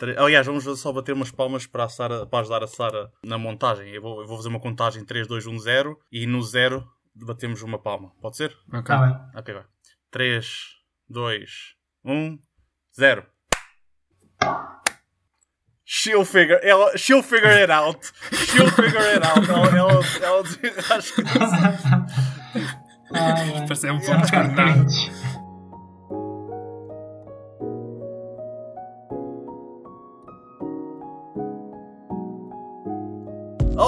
Tre- Aliás, vamos só bater umas palmas para, a Sara, para ajudar a Sara na montagem. Eu vou, eu vou fazer uma contagem 3, 2, 1, 0 e no 0 batemos uma palma. Pode ser? Ok. Tá bem. Ok, vai. 3, 2, 1, 0. She'll figure, ela, she'll figure it out. She'll figure it out. Ela, ela, ela desenrasca. Ai. Pareceu um ponto descartado.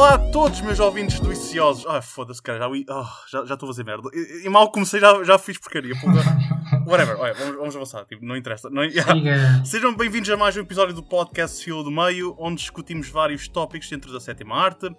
Olá a todos, meus ouvintes deliciosos. Ah, foda-se, cara, já, ah, já, já estou a fazer merda. E, e mal comecei, já, já fiz porcaria. Whatever, olha, vamos, vamos avançar. Tipo, não interessa. Não, Siga. Sejam bem-vindos a mais um episódio do podcast Fio do Meio, onde discutimos vários tópicos dentro da sétima arte.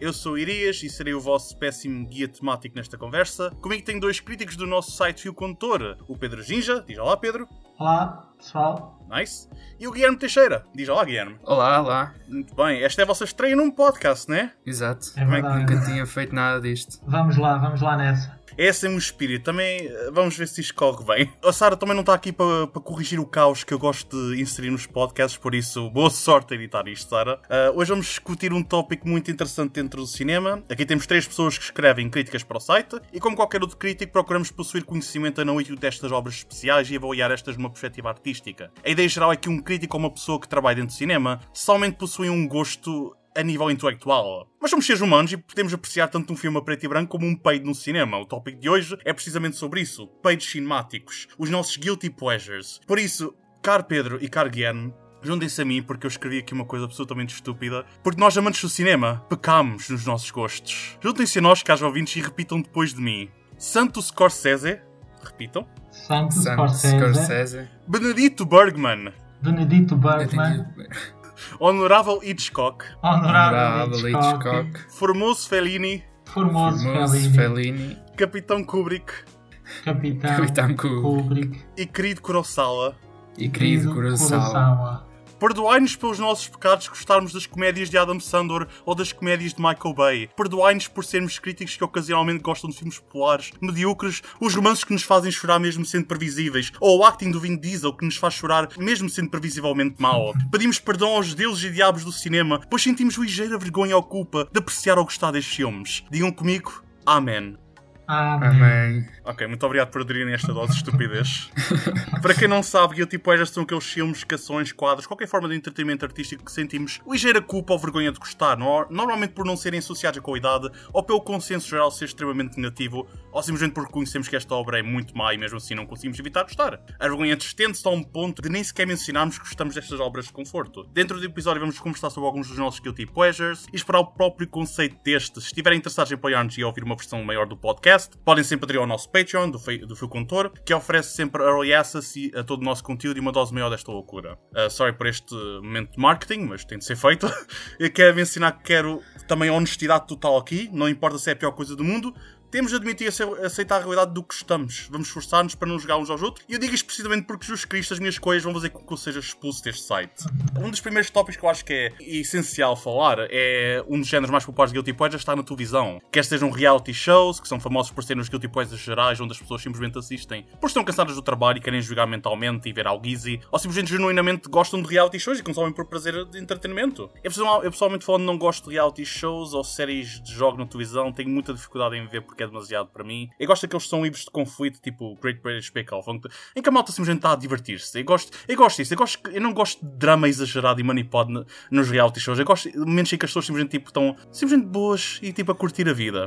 Eu sou Irias e serei o vosso péssimo guia temático nesta conversa. Comigo tenho dois críticos do nosso site Fio Condutor, o Pedro Ginja, diz olá Pedro, Olá, pessoal. nice, e o Guilherme Teixeira, diz olá Guilherme. Olá, olá. Muito bem, esta é a vossa estreia num podcast, né? Exato. É verdade. Nunca tinha feito nada disto. Vamos lá, vamos lá nessa. Esse é o meu espírito. Também eh, vamos ver se isto corre bem. A Sara também não está aqui para para corrigir o caos que eu gosto de inserir nos podcasts, por isso, boa sorte a editar isto, Sara. Ah, hoje vamos discutir um tópico muito interessante dentro do cinema. Aqui temos três pessoas que escrevem críticas para o site e, como qualquer outro crítico, procuramos possuir conhecimento analítico destas obras especiais e avaliar estas numa perspectiva artística. A ideia geral é que um crítico ou uma pessoa que trabalha dentro do cinema somente possui um gosto a nível intelectual. Mas somos seres humanos e podemos apreciar tanto um filme a preto e branco como um peido no cinema. O tópico de hoje é precisamente sobre isso. Peidos cinemáticos. Os nossos guilty pleasures. Por isso, caro Pedro e caro Guilherme, juntem-se a mim porque eu escrevi aqui uma coisa absolutamente estúpida. Porque nós, amantes do cinema, pecamos nos nossos gostos. Juntem-se a nós, caros ouvintes, e repitam depois de mim. Santo Scorsese. Repitam. Santos Santos Scorsese, Scorsese. Benedito Bergman. Benedito Bergman, Honorável Hitchcock. Honorável Hitchcock, Hitchcock. Formoso Fellini. Formoso Fellini, Fellini. Capitão Kubrick. Capitão Capitão Kubrick. Kubrick, E querido Kurosawa. E querido Kurosawa. Kurosawa. Perdoai-nos pelos nossos pecados gostarmos das comédias de Adam Sandler ou das comédias de Michael Bay. Perdoai-nos por sermos críticos que ocasionalmente gostam de filmes populares, medíocres, os romances que nos fazem chorar mesmo sendo previsíveis, ou o acting do Vin Diesel que nos faz chorar mesmo sendo previsivelmente mau. Pedimos perdão aos deuses e diabos do cinema, pois sentimos ligeira vergonha ou culpa de apreciar ou gostar destes filmes. Digam comigo, Amém. Amém. Amém. Ok, muito obrigado por aderirem a esta dose de estupidez. Para quem não sabe, Guilty Pleasures são aqueles filmes, canções, quadros, qualquer forma de entretenimento artístico que sentimos ligeira culpa ou vergonha de gostar, no- normalmente por não serem associados à qualidade ou pelo consenso geral ser extremamente negativo ou simplesmente porque reconhecemos que esta obra é muito má e mesmo assim não conseguimos evitar gostar. A vergonha estende-se a um ponto de nem sequer mencionarmos que gostamos destas obras de conforto. Dentro do episódio vamos conversar sobre alguns dos nossos Guilty Pleasures e explorar o próprio conceito destes. Se estiverem interessados em apoiar-nos e ouvir uma versão maior do podcast, podem sempre aderir ao nosso Patreon, do, do Fio Contor, que oferece sempre early access a todo o nosso conteúdo e uma dose maior desta loucura. Uh, sorry por este momento de marketing, mas tem de ser feito. Eu quero mencionar que quero também honestidade total aqui, não importa se é a pior coisa do mundo. Temos de admitir e ace- aceitar a realidade do que estamos. Vamos esforçar-nos para não jogar uns aos outros. E eu digo isto precisamente porque, Jesus Cristo, as minhas escolhas vão fazer com que eu seja expulso deste site. Um dos primeiros tópicos que eu acho que é essencial falar é um dos géneros mais populares de Guilty Pleasure está na televisão. Quer sejam reality shows, que são famosos por serem os Guilty Pleasures gerais, onde as pessoas simplesmente assistem porque estão cansadas do trabalho e querem jogar mentalmente e ver algo easy, ou simplesmente genuinamente gostam de reality shows e consomem por prazer de entretenimento. Eu pessoalmente falando não gosto de reality shows ou séries de jogo na televisão, tenho muita dificuldade em ver porque é demasiado para mim. Eu gosto daqueles que são livros de conflito, tipo Great British Bake Off, em que a malta simplesmente está a divertir-se. Eu gosto, eu gosto disso, eu, gosto, eu não gosto de drama exagerado e manipod no- nos reality shows. Eu gosto de momentos em que as pessoas simplesmente tipo, estão simplesmente boas e tipo a curtir a vida.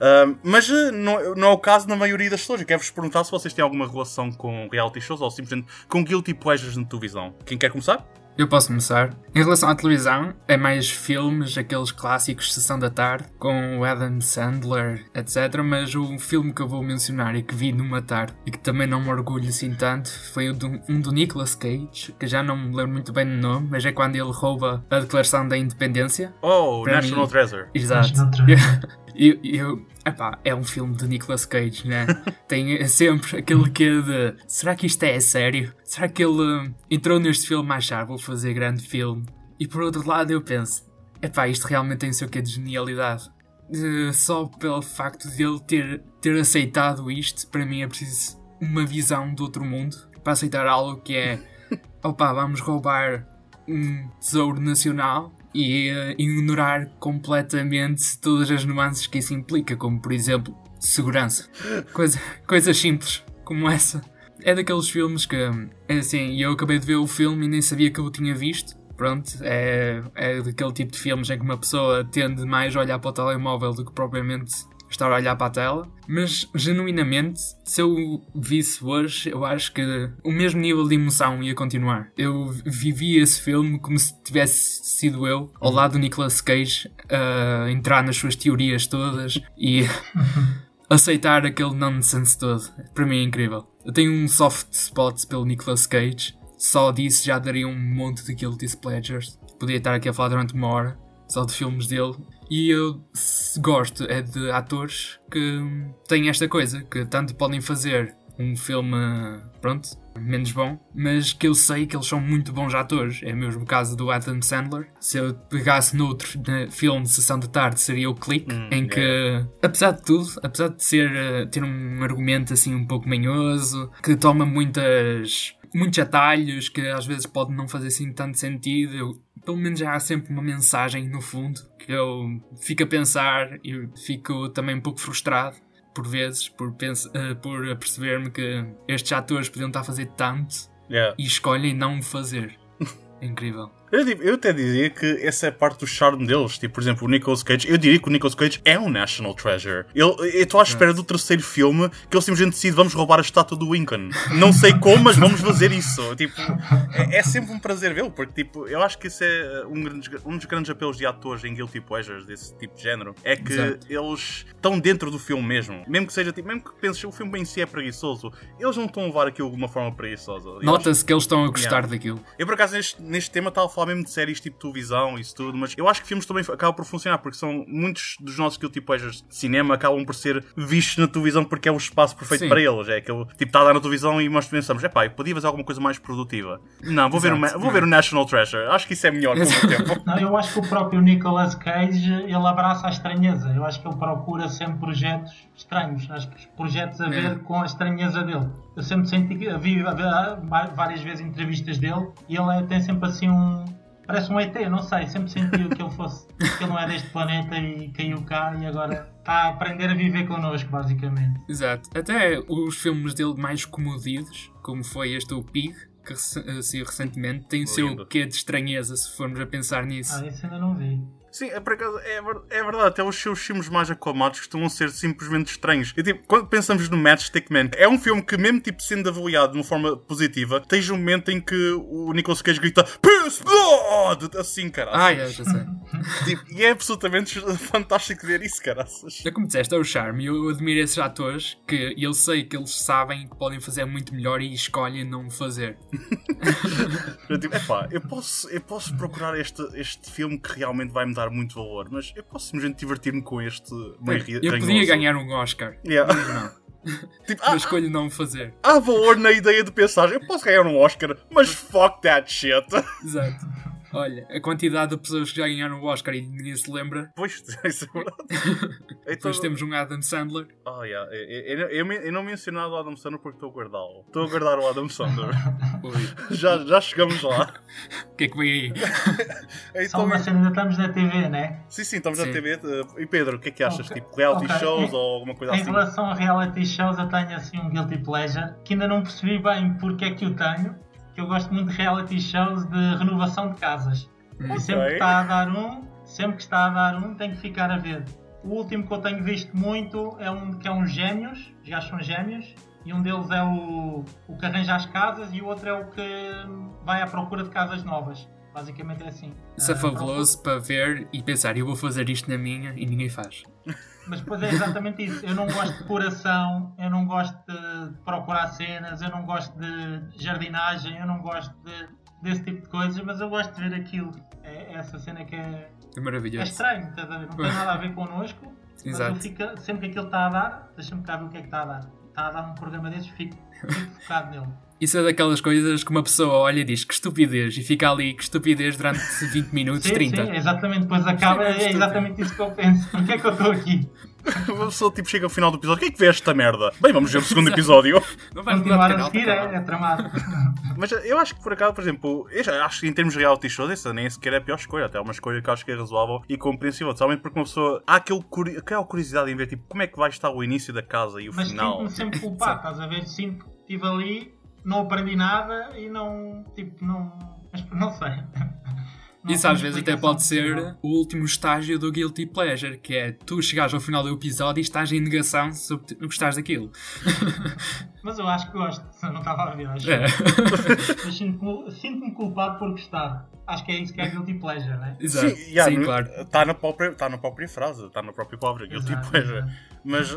Ah, mas eh, não, não é o caso na maioria das pessoas. Eu quero-vos perguntar se vocês têm alguma relação com reality shows ou simplesmente com guilty pleasures na televisão. Quem quer começar? Eu posso começar. Em relação à televisão, é mais filmes, aqueles clássicos Sessão da Tarde, com o Adam Sandler, etc. Mas o filme que eu vou mencionar e que vi numa tarde e que também não me orgulho assim tanto foi o do- um do Nicolas Cage, que já não me lembro muito bem do nome, mas é quando ele rouba a Declaração da Independência. Oh, Para National mim- Treasure. Exato. National Treasure. Eu, eu, epá, é um filme de Nicolas Cage, né? Tem sempre aquele que de será que isto é sério? Será que ele hum, entrou neste filme a achar vou fazer grande filme? E por outro lado eu penso, epá, isto realmente tem o seu quê de genialidade. Eh, só pelo facto de ele ter, ter aceitado isto, para mim é preciso uma visão do outro mundo para aceitar algo que é opá, vamos roubar um tesouro nacional e uh, ignorar completamente todas as nuances que isso implica, como por exemplo segurança. Coisa, coisas simples como essa. É daqueles filmes que, é assim, eu acabei de ver o filme e nem sabia que eu o tinha visto. Pronto, é, é daquele tipo de filmes em que uma pessoa tende mais a olhar para o telemóvel do que propriamente estar a olhar para a tela, mas genuinamente, se eu visse hoje, eu acho que o mesmo nível de emoção ia continuar. Eu vivi esse filme como se tivesse sido eu, ao lado do Nicolas Cage, a entrar nas suas teorias todas e aceitar aquele nonsense todo. Para mim é incrível. Eu tenho um soft spot pelo Nicolas Cage, só disso já daria um monte de guilty pleasures. Podia estar aqui a falar durante uma hora só de filmes dele. E eu gosto é de atores que têm esta coisa, que tanto podem fazer um filme, pronto, menos bom, mas que eu sei que eles são muito bons atores. É o mesmo caso do Adam Sandler. Se eu pegasse noutro filme de Sessão de Tarde, seria o Click, Hum, em que, yeah. apesar de tudo, apesar de ser, eh, ter um argumento assim um pouco manhoso, que toma muitas, muitos atalhos, que às vezes pode não fazer assim tanto sentido, eu, pelo menos já há sempre uma mensagem no fundo que eu fico a pensar e fico também um pouco frustrado por vezes por, eh, por perceber-me que estes atores podiam estar a fazer tanto Yeah. e escolhem não o fazer. É incrível. Eu, eu até diria que essa é parte do charme deles. Tipo, por exemplo, o Nicolas Cage. Eu diria que o Nicolas Cage é um National Treasure. Ele- Eu estou à espera do terceiro filme que ele simplesmente decide vamos roubar a estátua do Lincoln. Não sei como, mas vamos fazer isso. Tipo, é, é sempre um prazer vê-lo, porque tipo, eu acho que isso é um, grande- um dos grandes apelos de atores em Guilty Pleasures, desse tipo de género. É que Exato. eles estão dentro do filme mesmo. Mesmo que seja tipo, mesmo que penses que o filme em si é preguiçoso, eles não estão a levar aquilo de uma forma preguiçosa. Nota-se que eles estão a gostar Yeah. daquilo. eu, por acaso, neste, neste tema estava a falar mesmo de séries tipo televisão e isso tudo, mas eu acho que filmes também acabam por funcionar, porque são muitos dos nossos guilty pleasures de cinema acabam por ser vistos na televisão porque é o espaço perfeito Sim. para eles. É aquele tipo, está a dar na televisão e nós pensamos, epá, eu podia fazer alguma coisa mais produtiva. Não, vou, ver o, vou ver o National Treasure. Acho que isso é melhor com o tempo. Não, eu acho que o próprio Nicolas Cage ele abraça a estranheza. Eu acho que ele procura sempre projetos estranhos. Acho que os projetos a ver É. com a estranheza dele. Eu sempre senti que vi vi várias vezes entrevistas dele e ele é- tem sempre assim um. Parece um ET, não sei. Sempre senti que ele fosse. que ele não é deste planeta e caiu cá e agora está a aprender a viver connosco, basicamente. Exato. Até os filmes dele mais comodidos, como foi este o Pig, que saiu recentemente, tem o seu quê de estranheza, se formos a pensar nisso. Ah, isso ainda não vi. Sim, é, por acaso, é, é verdade, até os seus filmes mais aclamados costumam ser simplesmente estranhos. E, tipo, quando pensamos no Matchstick Man, é um filme que, mesmo tipo, sendo avaliado de uma forma positiva, tens um momento em que o Nicolas Cage grita Piss Blood! Assim, cara. Ah, é, já sei. Tipo, e é absolutamente fantástico ver isso, caraças. É como disseste, é o charme. Eu admiro esses atores que eu sei que eles sabem que podem fazer muito melhor e escolhem não fazer. Eu epá, eu posso, eu posso procurar este, este filme que realmente vai me dar muito valor, mas eu posso simplesmente divertir-me com este meio ri- Eu podia ganhar um Oscar, Yeah. mas não. Tipo, Eu há, escolho não fazer. há valor na ideia de pensar, eu posso ganhar um Oscar, mas fuck that shit. Exato. Olha, a quantidade de pessoas que já ganharam o Oscar e ninguém se lembra. Pois, isso é verdade. Então, Depois temos um Adam Sandler. Oh, yeah. eu, eu, eu, eu não mencionei o Adam Sandler porque estou a guardá-lo. Estou a guardar o Adam Sandler. Já, já chegamos lá. o que é que vem aí? Só Então, uma cena, ainda estamos na TV, né? sim, sim, estamos na Sim. TV. uh, E Pedro, o que é que achas? Ok. Tipo, reality Ok. shows Em- ou alguma coisa Em assim? relação a reality shows, eu tenho assim um guilty pleasure que ainda não percebi bem porque é que o tenho. Que eu gosto muito de reality shows de renovação de casas. Hum. E sempre que está a dar um, sempre que está a dar um, tenho que ficar a ver. O último que eu tenho visto muito é um que é uns gêmeos, os gajos são gêmeos, e um deles é o, o que arranja as casas e o outro é o que vai à procura de casas novas. Basicamente é assim. Isso é Ah, fabuloso para ver e pensar, eu vou fazer isto na minha e ninguém faz. Mas depois é exatamente isso. Eu não gosto de coração, eu não gosto de procurar cenas, eu não gosto de jardinagem, eu não gosto de- desse tipo de coisas, mas eu gosto de ver aquilo. É essa cena que é, É é maravilhoso. estranho, estás a ver? não tem nada a ver connosco, mas Exato. eu fico, sempre que aquilo está a dar, deixa-me cá ver o que é que está a dar. Está a dar um programa desses, fico, fico focado nele. Isso é daquelas coisas que uma pessoa olha e diz que estupidez e fica ali que estupidez durante 20 minutos, Sim, 30. sim, exatamente. Depois acaba, Sim, é é exatamente isso que eu penso. Porquê é que eu estou aqui? A pessoa tipo, chega ao final do episódio, o que é que vê esta merda? Bem, vamos ver o segundo episódio. Não vais mudar de Continuar a seguir tá é, é tramado. Mas eu acho que por acaso, por exemplo, acho que em termos de reality shows, essa nem sequer é a pior escolha. Até é uma escolha que eu acho que é razoável e compreensível. Somente porque uma pessoa. Há aquele curi... aquela curiosidade em ver tipo, como é que vai estar o início da casa e o Mas final. sinto-me sempre culpado, estás a ver? Sinto que estive ali, não aprendi nada e não. Tipo, não. Não sei. Não Isso às vezes até pode ser possível. o último estágio do Guilty Pleasure, que é tu chegares ao final do episódio e estás em negação sobre não gostares daquilo. Mas eu acho que gosto, eu não estava a ver. Acho. É. Sinto-me sinto-me culpado por gostar. Acho que é isso que é guilty pleasure, né? Exato. Sim, yeah, Sim, no- claro. Está na, própria, tá na própria frase, está na própria palavra, guilty Exato, pleasure. exato. Mas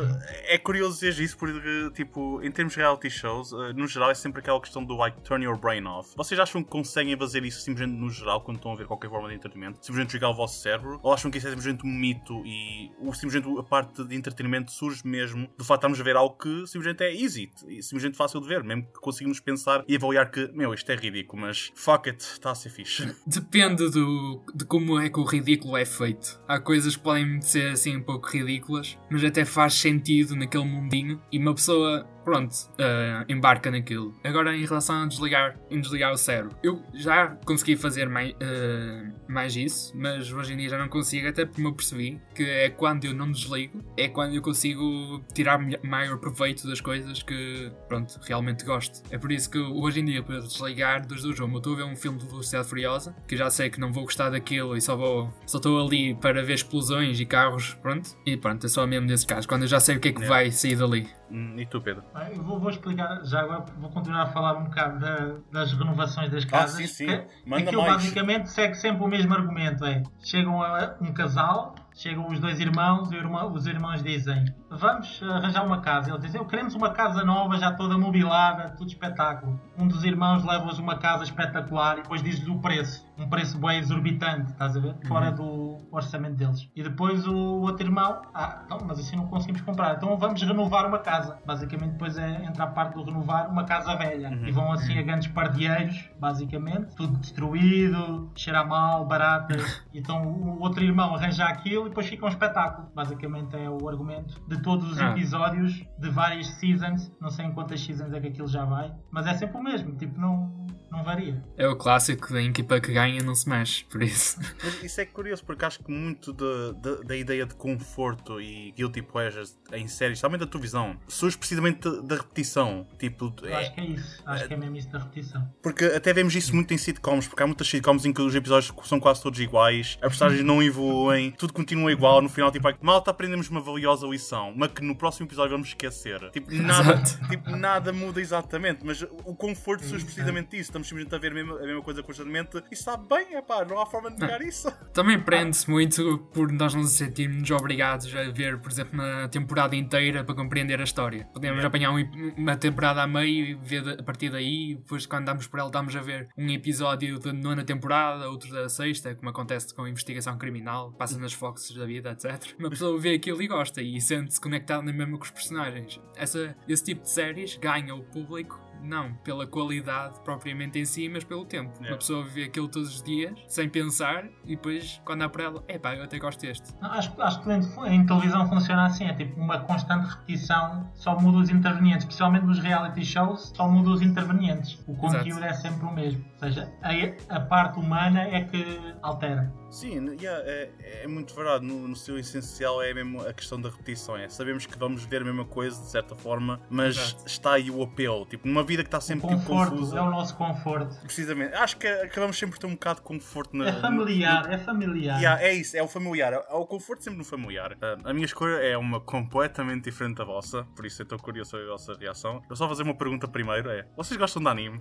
é curioso dizer isso porque, tipo, em termos de reality shows, eh, no geral é sempre aquela questão do like turn your brain off. Vocês acham que conseguem fazer isso simplesmente no geral quando estão a ver qualquer forma de entretenimento? Simplesmente jogar o vosso cérebro? Ou acham que isso é simplesmente um mito e ou simplesmente a parte de entretenimento surge mesmo do facto de estarmos a ver algo que simplesmente é easy e simplesmente fácil de ver, mesmo que conseguimos pensar e avaliar que, meu, isto é ridículo, mas fuck it, está a ser fixe. Depende do, de como é que o ridículo é feito. Há coisas que podem ser assim um pouco ridículas, mas até faz sentido naquele mundinho e uma pessoa, pronto, ah, embarca naquilo. Agora, em relação a desligar, em desligar o cérebro, eu já consegui fazer mais, ah, mais isso, mas hoje em dia já não consigo, até porque me apercebi que é quando eu não desligo, é quando eu consigo tirar maior proveito das coisas que, pronto, realmente gosto. É por isso que hoje em dia, para desligar dos dois, eu estou a ver um filme de Velocidade Furiosa, que já sei que não vou gostar daquilo e só vou, só estou ali para ver explosões e carros, pronto. E pronto, é só mesmo nesse caso, quando eu já sei o que é que Yeah. vai sair dali. Hum, E tu, Pedro? Ah, Eu vou, vou explicar, já agora vou continuar a falar um bocado da- das renovações das casas. sim, sim. que Manda Aquilo mais. basicamente segue sempre o mesmo argumento: é chegam a um casal, chegam os dois irmãos e os irmãos dizem: Vamos arranjar uma casa. Eles dizem: "Eu Queremos uma casa nova, já toda mobilada, tudo espetáculo. Um dos irmãos leva-os uma casa espetacular e depois diz-lhes o preço. Um preço bem exorbitante, estás a ver? Fora do orçamento deles. E depois o outro irmão: Ah, então, mas assim não conseguimos comprar. Então vamos renovar uma casa. Basicamente, depois é, entra a parte do renovar uma casa velha. E vão assim a grandes pardieiros, basicamente, tudo destruído, cheira mal, baratas. Então o outro irmão arranja aquilo e depois fica um espetáculo. Basicamente é o argumento de todos os Ah. episódios de várias seasons. Não sei em quantas seasons é que aquilo já vai, mas é sempre o mesmo, tipo, não, não varia. É o clássico da equipa que ganha não se mexe, por isso. Mas isso é curioso porque acho que muito da- da- da ideia de conforto e guilty pleasures em séries, especialmente da televisão, surge precisamente da- repetição. Tipo, Eu é- acho que é isso, acho que é mesmo isso da repetição. porque até vemos isso muito em sitcoms, porque há muitas sitcoms em que os episódios são quase todos iguais, as personagens não evoluem, tudo continua igual, no final, tipo, malta aprendemos uma valiosa lição, mas que no próximo episódio vamos esquecer. Tipo, nada, tipo, nada muda exatamente, mas o conforto surge precisamente disso. Estamos simplesmente a ver a mesma, a mesma coisa constantemente e sabe bem, é pá, não há forma de negar isso. Também prende-se muito por nós nos sentirmos obrigados a ver, por exemplo, na temporada inteira para compreender a história. Podemos apanhar um- uma temporada a meio e ver a partir daí, depois quando damos por ela estamos a ver um episódio da nona temporada, outro da sexta, como acontece com a investigação criminal, passa nas Foxes da vida, etc. Uma pessoa vê aquilo e gosta e sente-se conectada na mesma com os personagens. Essa, esse tipo de séries ganha o público não pela qualidade propriamente em si, mas pelo tempo. Yeah. Uma pessoa vê aquilo todos os dias, sem pensar, e depois, quando há para ela, epá, eu até gosto deste. Não, Acho, acho que em, em televisão funciona assim, é tipo uma constante repetição, só muda os intervenientes, principalmente nos reality shows, só muda os intervenientes. O conteúdo é sempre o mesmo, ou seja, a, a parte humana é que altera. Sim, yeah, é, é muito verdade. No, no seu essencial é mesmo a questão da repetição. É. Sabemos que vamos ver a mesma coisa de certa forma, mas Exato. está aí o apelo. Tipo, numa vida que está O sempre tipo, conforto confusa. é o nosso conforto. Precisamente. Acho que acabamos sempre por ter um bocado de conforto na. É familiar, é familiar. Yeah, é isso, é o familiar. É o conforto sempre no familiar. Ah, a minha escolha é uma completamente diferente da vossa, por isso eu estou curioso sobre a vossa reação. Eu vou só fazer uma pergunta primeiro: é: vocês gostam de anime?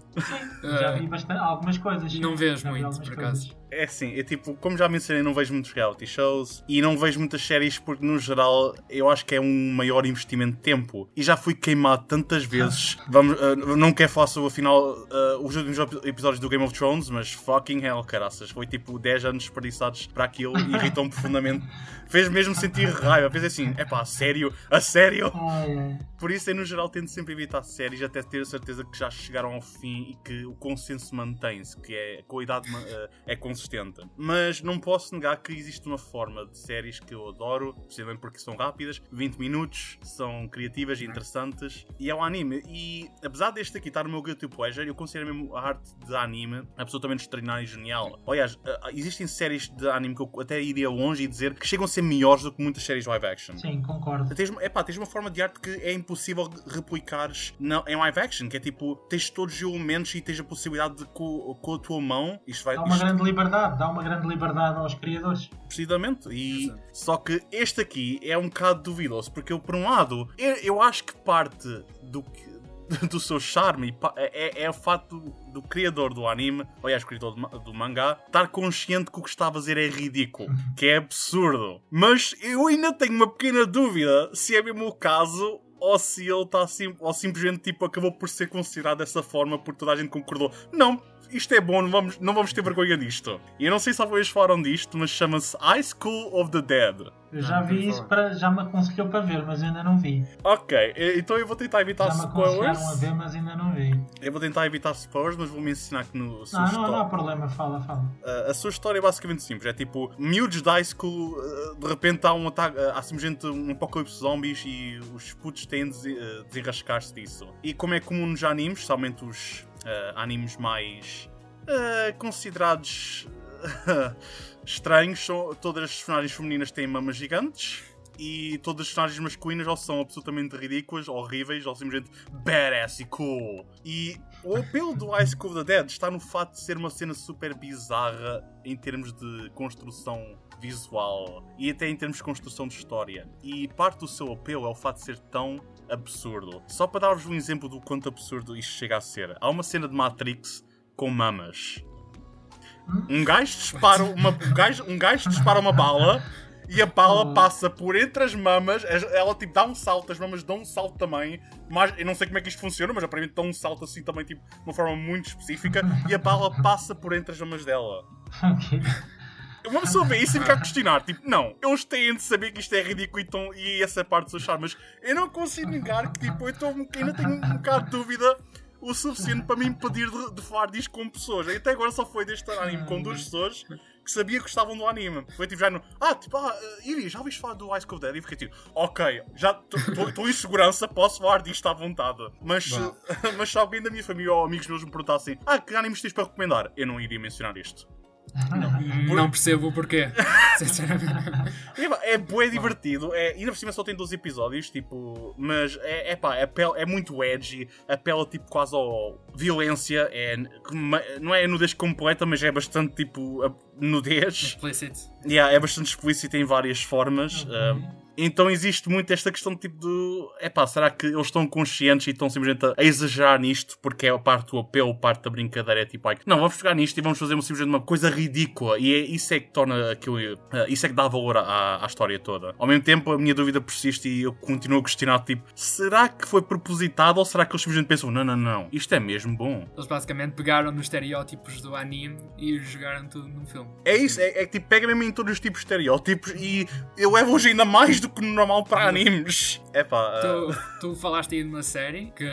Já vi bastante, algumas coisas. Não vejo muito, por coisas. acaso. É assim, eu tipo, como já mencionei, não vejo muitos reality shows e não vejo muitas séries porque, no geral, eu acho que é um maior investimento de tempo. E já fui queimado tantas vezes. Vamos, ah, não quero falar sobre, afinal, ah, os últimos ep- episódios do Game of Thrones, mas fucking hell, caraças. Foi tipo 10 anos desperdiçados para aquilo e irritou-me profundamente. Fez mesmo sentir raiva. Fez assim, é pá, a sério? A sério? Por isso, eu no geral tento sempre evitar séries até ter a certeza que já chegaram ao fim e que o consenso mantém-se, que é a qualidade ma- eh, é consistente consistente. Mas não posso negar que existe uma forma de séries que eu adoro, precisamente porque são rápidas, 20 minutos, são criativas e interessantes, e é o anime. E apesar deste aqui estar no meu guilty pleasure, eu considero mesmo a arte de anime absolutamente extraordinária e genial. Aliás, uh, existem séries de anime que eu até iria longe e dizer que chegam a ser melhores do que muitas séries live action. Sim, concordo. Tens, epá, tens uma forma de arte que é impossível replicares na, em live action, que é tipo, tens todos os elementos e tens a possibilidade de com, com a tua mão. Isto vai, Dá uma isto- grande liberdade, dá uma grande liberdade aos criadores. Precisamente. E Exato. só que este aqui é um bocado duvidoso, porque eu, por um lado, eu, eu acho que parte do que- do seu charme e é, é, é o facto do, do criador do anime, aliás, o criador do, do mangá, estar consciente que o que está a fazer é ridículo, que é absurdo. Mas eu ainda tenho uma pequena dúvida se é mesmo o caso ou se ele está sim, ou simplesmente tipo, acabou por ser considerado dessa forma porque toda a gente concordou. Não, isto é bom, não vamos, não vamos ter vergonha disto. E eu não sei se vez falaram disto, mas chama-se High School of the Dead. Eu já vi isso, para, já me aconselhou para ver, mas ainda não vi. Ok, então eu vou tentar evitar Já me aconselharam a spoilers. ver, mas ainda não vi. Eu vou tentar evitar spoilers, mas vou mencionar que no sua Não, não, história- não há problema, fala, fala. Uh, a sua história é basicamente simples. É tipo, miúdos de high school, uh, de repente há um ataque, uh, há simplesmente um apocalipse de zombies e os putos têm de uh, desenrascar-se disso. E como é comum nos animes, especialmente os uh, animes mais uh, considerados uh, estranhos, são, todas as personagens femininas têm mamas gigantes. E todas as personagens masculinas ou são absolutamente ridículas, horríveis, ou simplesmente badass e cool. E o apelo do School of the Dead está no fato de ser uma cena super bizarra em termos de construção visual e até em termos de construção de história. E parte do seu apelo é o fato de ser tão absurdo. Só para dar-vos um exemplo do quanto absurdo isto chega a ser. Há uma cena de Matrix com mamas. Um gajo dispara uma, um gajo, um gajo dispara uma bala e a bala Oh. passa por entre as mamas, as- ela tipo dá um salto, as mamas dão um salto também, mas eu não sei como é que isto funciona, mas aparentemente dão um salto assim também, tipo, de uma forma muito específica, e a bala passa por entre as mamas dela. Ok. Uma pessoa vê isso e fica a questionar, tipo, não, eles têm de saber que isto é ridículo e, tão- e essa parte do seu charme, mas eu não consigo negar que, tipo, eu tô, ainda tenho um bocado de dúvida o suficiente para me impedir de, de falar disto com pessoas. E até agora só foi deste anime com duas pessoas que sabia que gostavam do anime. Foi tipo já no. Ah, tipo, ah, uh, Iri, já ouviste falar do School of Dead? E fiquei tipo, ok, já estou em segurança, posso falar disto à vontade. Mas, mas se alguém da minha família ou amigos meus me perguntassem, ah, que animes tens para recomendar? Eu não iria mencionar isto. Não percebo o porquê. É, é bué divertido, é, ainda por cima só tem 12 episódios, tipo, mas é, é pá, apela- é muito edgy, apela tipo quase ao violência, é, não é nudez completa, mas é bastante tipo a- nudez, Explicit. yeah, é bastante explícito em várias formas. Ok. ah, então existe muito esta questão tipo de é pá, será que eles estão conscientes e estão simplesmente a, exagerar nisto porque é a parte do apelo, parte da brincadeira é tipo, ai, não, vamos pegar nisto e vamos fazer simplesmente uma coisa ridícula e é, isso é que torna aquilo, ah, isso é que dá valor à, à história toda. Ao mesmo tempo a minha dúvida persiste e eu continuo a questionar tipo, será que foi propositado ou será que eles simplesmente pensam, não, não, não, isto é mesmo bom. Eles basicamente pegaram nos estereótipos do anime e jogaram tudo num filme. É isso, é, é que tipo, pega mesmo em todos os tipos de estereótipos e eu levo-os ainda mais do que no normal para animes. É pá. Tu, tu falaste aí de uma série que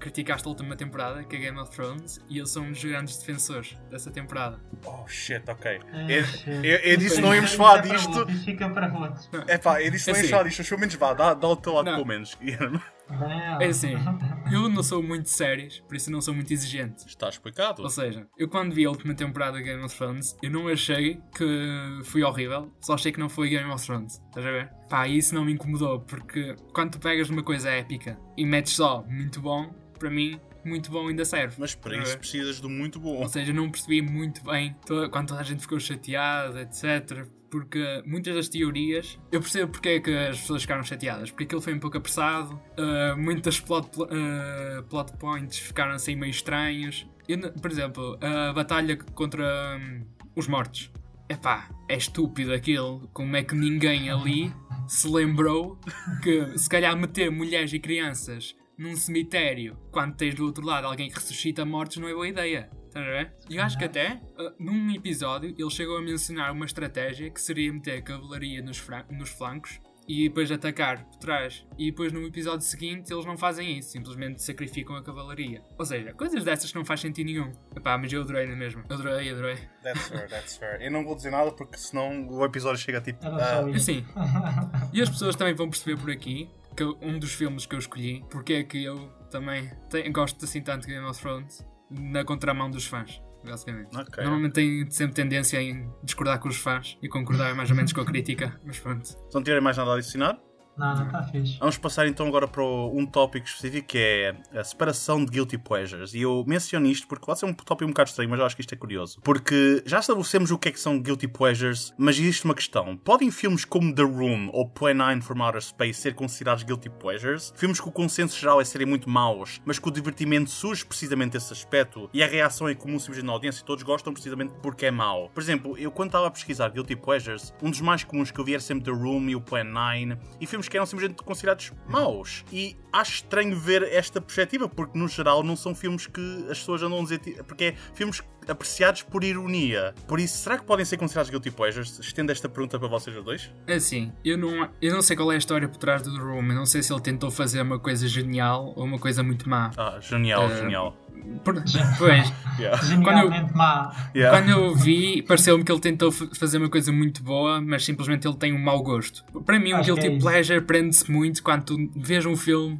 criticaste a última temporada, que é Game of Thrones, e eu sou um dos grandes defensores dessa temporada. Oh shit, ok. É, Eu, shit. eu, eu disse não íamos falar disto. fica para outros. É pá, eu disse não É íamos assim. falar disto, mas pelo menos vá, dá, dá o teu lado Não. pelo menos. Guilherme. Não. É assim, eu não sou muito séries, por isso não sou muito exigente. Está explicado. Ou seja, eu quando vi a última temporada de Game of Thrones, eu não achei que foi horrível, só achei que não foi Game of Thrones. Estás a ver? Pá, isso não me incomodou, porque quando tu pegas numa coisa épica e metes só muito bom, para mim, muito bom ainda serve. Mas para isso ver? precisas do muito bom. Ou seja, não percebi muito bem toda- quando toda a gente ficou chateada, etc. Porque muitas das teorias eu percebo porque é que as pessoas ficaram chateadas. Porque aquilo foi um pouco apressado, uh, muitas plot, pl- uh, plot points ficaram assim meio estranhos. Eu por exemplo, a batalha contra hum, os mortos. Epá, é estúpido aquilo. Como é que ninguém ali se lembrou que se calhar meter mulheres e crianças num cemitério quando tens do outro lado alguém que ressuscita mortos não é boa ideia. Estás a ver? E eu acho que até, uh, num episódio, ele chegou a mencionar uma estratégia que seria meter cavalaria nos, nos flancos e depois atacar por trás. E depois no episódio seguinte eles não fazem isso, simplesmente sacrificam a cavalaria. Ou seja, coisas dessas que não faz sentido nenhum. Epá, mas eu adorei na mesma. Adorei, adorei. That's fair, that's fair. Eu não vou dizer nada porque senão o episódio chega a tipo. Ah. Assim, e as pessoas também vão perceber por aqui que um dos filmes que eu escolhi, porque é que eu também tenho- gosto assim tanto de Game of Thrones, na contramão dos fãs. Basicamente. Ok. Normalmente tenho sempre tendência em discordar com os fãs e concordar mais ou menos com a crítica, mas pronto. se não tiverem mais nada a adicionar, Nada, está fixe. Vamos passar então agora para um tópico específico que é a separação de guilty pleasures. E eu menciono isto porque pode ser um tópico um bocado estranho, mas eu acho que isto é curioso. Porque já estabelecemos o que é que são guilty pleasures, mas existe uma questão. Podem filmes como The Room ou Plan 9 from Outer Space ser considerados guilty pleasures? Filmes que o consenso geral é serem muito maus, mas que o divertimento surge precisamente desse aspecto e a reação é comum simplesmente na audiência e todos gostam precisamente porque é mau. Por exemplo, eu quando estava a pesquisar guilty pleasures, um dos mais comuns que eu vi era sempre The Room e o Plan 9 e filmes que eram simplesmente considerados maus. E acho estranho ver esta perspectiva, porque no geral não são filmes que as pessoas andam a dizer. Porque é filmes apreciados por ironia. Por isso, será que podem ser considerados guilty pleasures? Estendo esta pergunta para vocês os dois. Assim, eu não, eu não sei qual é a história por trás do The Room, eu não sei se ele tentou fazer uma coisa genial ou uma coisa muito má. Ah, genial, Eh, genial. Por- pois, Yeah. Genialmente má. Yeah. Quando eu vi, pareceu-me que ele tentou fazer uma coisa muito boa, mas simplesmente ele tem um mau gosto. Para mim, um Acho guilty é pleasure prende-se muito quando tu vês um filme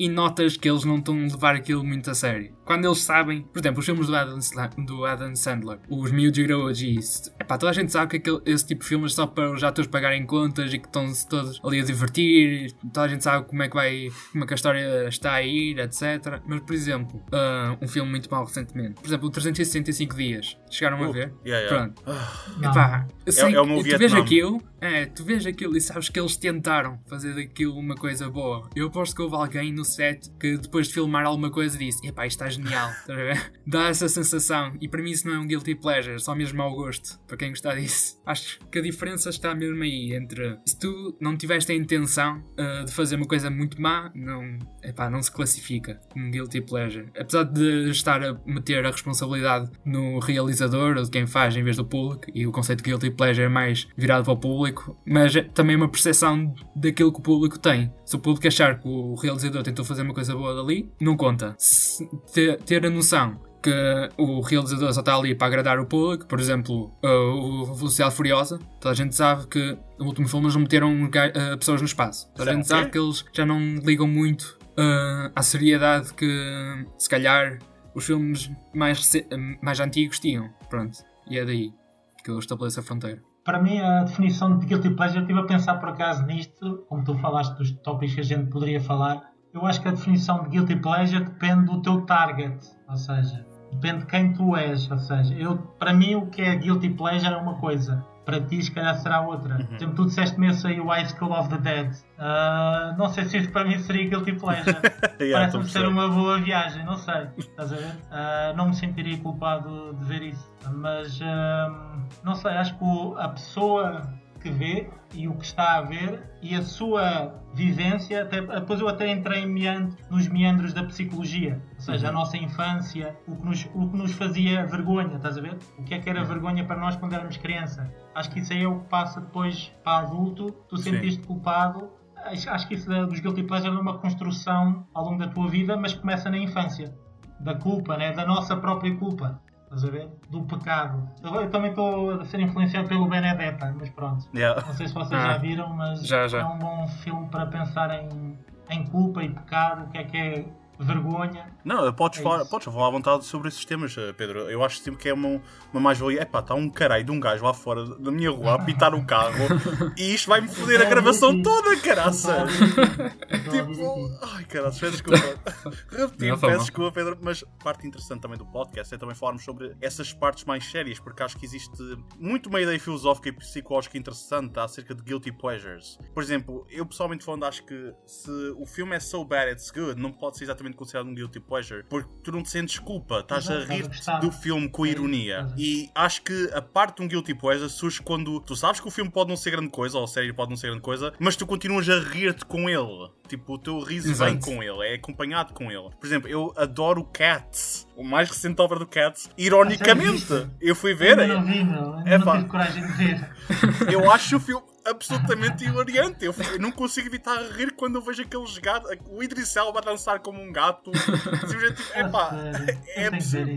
e notas que eles não estão a levar aquilo muito a sério. Quando eles sabem, por exemplo, os filmes do Adam, do Adam Sandler, os miúdos e isso, epá, toda a gente sabe que aquele- esse tipo de filmes é só para os atores pagarem contas e que estão-se todos ali a divertir, toda a gente sabe como é que vai, como é que a história está a ir, etc. Mas, por exemplo, ah, um filme muito mau recentemente, por exemplo, o 365 Dias, chegaram a Uh, ver? yeah, yeah. Pronto. Não. Epá, assim, é o meu tu vês aquilo, é, tu vês aquilo e sabes que eles tentaram fazer daquilo uma coisa boa. Eu aposto que houve alguém no que depois de filmar alguma coisa disse: Epá, isto está genial. Dá essa sensação. E para mim isso não é um guilty pleasure, só mesmo mau gosto. Para quem gostar disso. Acho que a diferença está mesmo aí entre se tu não tiveste a intenção ah, de fazer uma coisa muito má, não, epá, não se classifica como guilty pleasure. Apesar de estar a meter a responsabilidade no realizador ou de quem faz em vez do público, e o conceito de guilty pleasure é mais virado para o público, mas é também uma percepção daquilo que o público tem. Se o público achar que o realizador tentou fazer uma coisa boa dali, não conta. Se ter, ter a noção que o realizador só está ali para agradar o público, por exemplo, uh, o Velocidade Furiosa, toda a gente sabe que no último filme eles não meteram uh, pessoas no espaço. Toda a gente Sabe que eles já não ligam muito uh, à seriedade que se calhar os filmes mais, rece- mais antigos tinham. Pronto, e é daí que eu estabeleço a fronteira. Para mim, a definição de guilty pleasure, eu estive a pensar por acaso nisto, como tu falaste dos tópicos que a gente poderia falar. Eu acho que a definição de guilty pleasure depende do teu target, ou seja, depende de quem tu és. Ou seja, eu, para mim, o que é guilty pleasure é uma coisa, para ti, se calhar, será outra. Por exemplo, tu disseste-me esse aí, o High School of the Dead. Ah, não sei se isso para mim seria guilty pleasure. Yeah, Parece-me ser uma boa viagem, não sei. Estás a ver? Ah, não me sentiria culpado de ver isso. Mas ah, não sei, acho que o- a pessoa que vê e o que está a ver e a sua vivência, até, depois eu até entrei em meandro, nos meandros da psicologia, ou seja, a nossa infância, o que, nos, o que nos fazia vergonha, estás a ver? O que é que era vergonha para nós quando éramos criança? Acho que isso aí é o que passa depois para adulto, tu Sim. sentiste culpado Acho, que isso dos guilty pleasure é uma construção ao longo da tua vida, mas começa na infância. Da culpa, né? da nossa própria culpa. Estás a ver? Do pecado. Eu, eu também estou a ser influenciado pelo Benedetta, mas pronto. Yeah. Não sei se vocês Ah, já viram, mas já, já. é um bom filme para pensar em, em culpa e pecado, o que é que é vergonha. Não, podes, É falar, isso. podes falar à vontade sobre esses temas, eh, Pedro. Eu acho sempre que é uma, uma mais-valia. Epá, está um caralho de um gajo lá fora da minha rua a apitar o carro e isto vai-me foder a gravação toda, caraça! Tipo, ai caralho, peço desculpa. Repetindo, foi peço desculpa, Pedro. Mas parte interessante também do podcast é também falarmos sobre essas partes mais sérias, porque acho que existe muito uma ideia filosófica e psicológica interessante acerca de guilty pleasures. Por exemplo, eu pessoalmente falando, acho que se o filme é so bad it's good, não pode ser exatamente considerado um guilty pleasure, porque tu não te sentes culpa, estás a Exato, estás a rir-te gostar. do filme com É ironia. E acho que a parte de um guilty pleasure surge quando tu sabes que o filme pode não ser grande coisa, ou a série pode não ser grande coisa, mas tu continuas a rir-te com ele. Tipo, o teu riso vem Exato. com ele, é acompanhado com ele. Por exemplo, eu adoro Cats, o mais recente obra do Cats, ironicamente. Ah, sério? Eu fui ver, Ainda não vi. Ainda Epá. não tive coragem de ver. eu acho o filme. Absolutamente hilariante. Eu, eu não consigo evitar rir quando eu vejo aqueles gatos, o Idris Elba a dançar como um gato. Simplesmente, tipo, Ah, epá, é absurdo.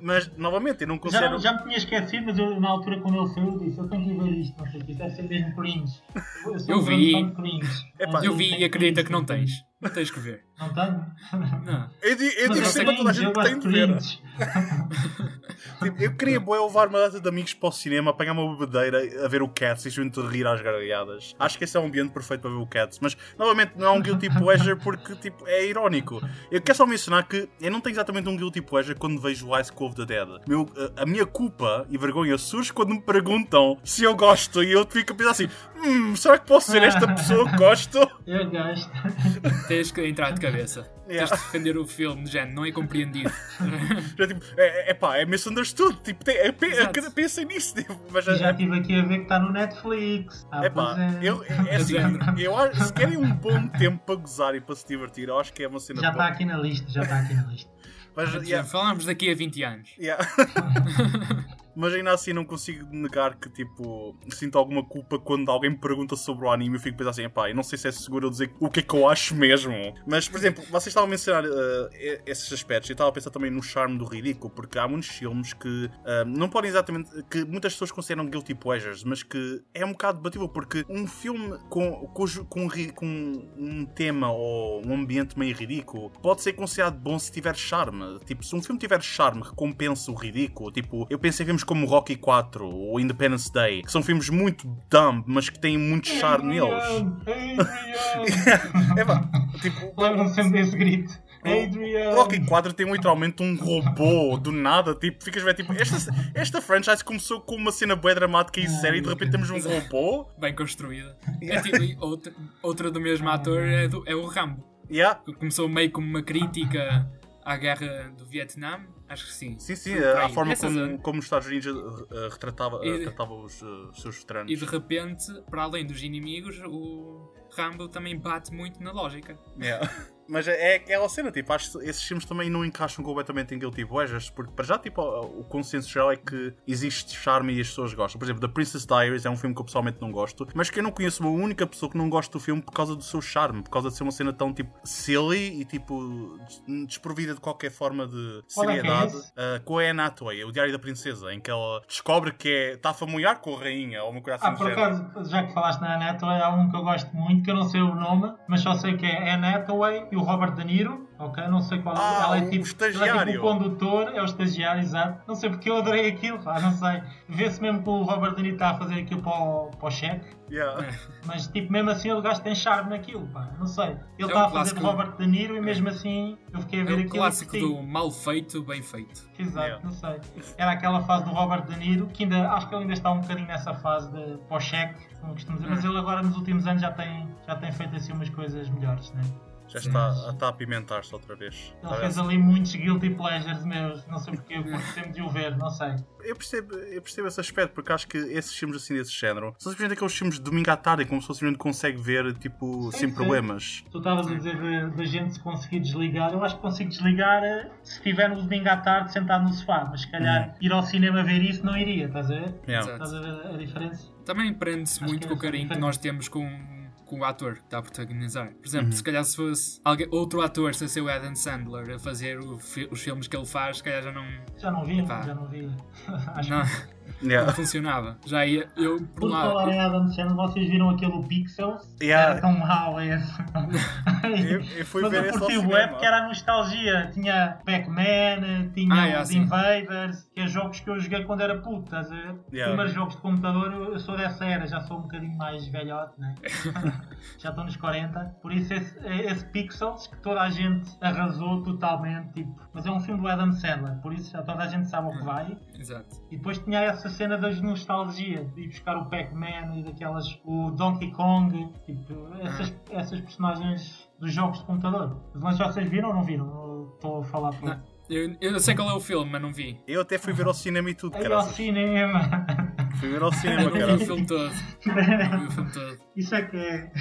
Mas, novamente, eu não considero. Já, já me tinha esquecido, mas eu, na altura quando ele saiu, eu disse: Eu tenho que ver isto, não sei o que, isso deve ser mesmo cringe. Eu, Eu um vi. cringe. Epá, Eu vi e acredita que não isto. tens. Não tens que ver. Não tenho? Não. Eu, di- eu digo sempre a toda a gente que tem de ver. Tipo, eu queria boa levar uma data de amigos para o cinema, apanhar uma bebedeira, a ver o Cats e junto de rir às gargalhadas. Acho que esse é um ambiente perfeito para ver o Cats. Mas, novamente, não é um guilty pleasure porque tipo, é irónico. Eu quero só mencionar que eu não tenho exatamente um guilty pleasure quando vejo o Ice Cold the Dead. Meu, a, a minha culpa e vergonha surge quando me perguntam se eu gosto e eu fico a pensar assim: hum, será que posso ser esta pessoa que gosto? Eu gosto. Tens que entrar de cabeça. Yeah. Tens de defender o filme, de género, não é compreendido. Já, tipo, é, é pá, é misunderstood. Tipo, tem, é, Exato. pensem nisso. Tipo, mas, Já estive aqui a ver que está no Netflix. Ah, é. eu, é assim, género. eu acho, se querem um bom tempo para gozar e para se divertir, eu acho que é uma cena Já está aqui na lista, já está aqui na lista. Mas, yeah, Falámos daqui a 20 anos. yeah. Mas ainda assim não consigo negar que tipo sinto alguma culpa quando alguém me pergunta sobre o anime eu fico a pensar assim, pá, eu não sei se é seguro eu dizer o que é que eu acho mesmo. Mas, por exemplo, vocês estavam a mencionar eh, esses aspectos, eu estava a pensar também no charme do ridículo, porque há muitos filmes que eh, não podem exatamente. que muitas pessoas consideram guilty pleasures, mas que é um bocado debatível, porque um filme com, cujo, com, com um tema ou um ambiente meio ridículo pode ser considerado bom se tiver charme. Tipo, se um filme tiver charme, recompensa o ridículo. Tipo, eu pensei filmes como Rocky 4 ou Independence Day, que são filmes muito dumb, mas que têm muito charme neles. Adrian! É pá, tipo, Lembram-me sempre desse grito. Adrian! Rocky 4 tem literalmente um robô do nada, tipo, ficas ver, tipo, esta, esta franchise começou com uma cena bué dramática e séria e de repente temos um robô. Bem construída. É tipo, outra, outra do mesmo ator é, do- é o Rambo. Yeah. que Começou meio como uma crítica à guerra do Vietnã. Acho que sim. Sim, sim, Foi a forma como, como os Estados Unidos eh, retratava, E- retratava os, os seus veteranos. E de repente, para além dos inimigos, o Rambo também bate muito na lógica. Yeah. Mas é é aquela cena, tipo, acho que esses filmes também não encaixam completamente em Guilty Pleasures, porque para já, tipo, o consenso geral é que existe charme e as pessoas gostam. Por exemplo, The Princess Diaries é um filme que eu pessoalmente não gosto, mas que eu não conheço uma única pessoa que não gosta do filme por causa do seu charme, por causa de ser uma cena tão, tipo, silly e, tipo, des- desprovida de qualquer forma de Qual é é seriedade. Uh, com a Anne Hathaway, o Diário da Princesa, em que ela descobre que é, está a familiar com a rainha, ou uma coisa assim Ah, por acaso, já que falaste na Anne Hathaway, há um que eu gosto muito, que eu não sei o nome, mas só sei que é Hathaway e o Robert De Niro, ok? Não sei qual Ah, ela é o tipo, estagiário. Ela é tipo o condutor, é o estagiário, exato. Não sei porque eu adorei aquilo, pá, não sei. Vê-se mesmo que o Robert De Niro está a fazer aquilo para o, para o cheque, Yeah. mas tipo, mesmo assim ele gajo tem charme naquilo, pá, não sei. Ele É está um a fazer de clássico. Robert De Niro e mesmo assim eu fiquei a É ver o aquilo clássico do mal feito, bem feito. Exato, Yeah. não sei. Era aquela fase do Robert De Niro, que ainda acho que ele ainda está um bocadinho nessa fase de pós-cheque, como costumamos dizer, Hum. mas ele agora nos últimos anos já tem, já tem feito assim umas coisas melhores, né? Já está, está a apimentar-se outra vez. Ele Está fez ali muitos guilty pleasures meus, não sei porque, eu curto sempre de o ver, não sei. Eu percebo, eu percebo esse aspecto, porque acho que esses filmes assim desse género são simplesmente aqueles filmes de domingo à tarde, como se fosse simplesmente consegue ver, tipo, Sim, sem sim. problemas. Tu estavas a dizer da gente se conseguir desligar, eu acho que consigo desligar eh, se estiver no domingo à tarde sentado no sofá, mas se calhar ir ao cinema ver isso não iria, estás a ver? Yeah. Estás a ver a diferença? Também prende-se muito com o é carinho que nós temos com, com o ator que está a protagonizar. Por exemplo, Uhum. se calhar se fosse alguém, outro ator, se ser o Adam Sandler, a fazer o fi- os filmes que ele faz, se calhar já não, Já não vi, Epá. já não vi. acho não, que não Yeah. funcionava. Já ia, eu, por Por um lado, falar em Adam Sandler, vocês viram aquele Pixels? Yeah. Era tão mau esse. Eu, eu fui Mas ver eu curti o web que era a nostalgia. Tinha Pac-Man, tinha Ah, os sim. Invaders, que é jogos que eu joguei quando era puto, estás a ver? Yeah. Primeiros jogos de computador, eu, eu sou dessa era, já sou um bocadinho mais velhote, né? já estou nos 40. Por isso esse, esse Pixels que toda a gente arrasou totalmente, tipo. Mas é um filme do Adam Sandler, por isso já toda a gente sabe o que vai. exato. E depois tinha essa cena das nostalgia, de ir buscar o Pac-Man e daquelas. o Donkey Kong, tipo, essas, essas personagens dos jogos de computador. Mas vocês viram ou não viram? Eu Estou a falar por. Eu, eu sei qual é o filme, mas não vi. Eu até fui ver ao cinema e tudo, Aí ao cara. cinema! Fui ver ao Eu cinema, não vi cara. o filme todo. Não vi o filme todo. Isso é que é.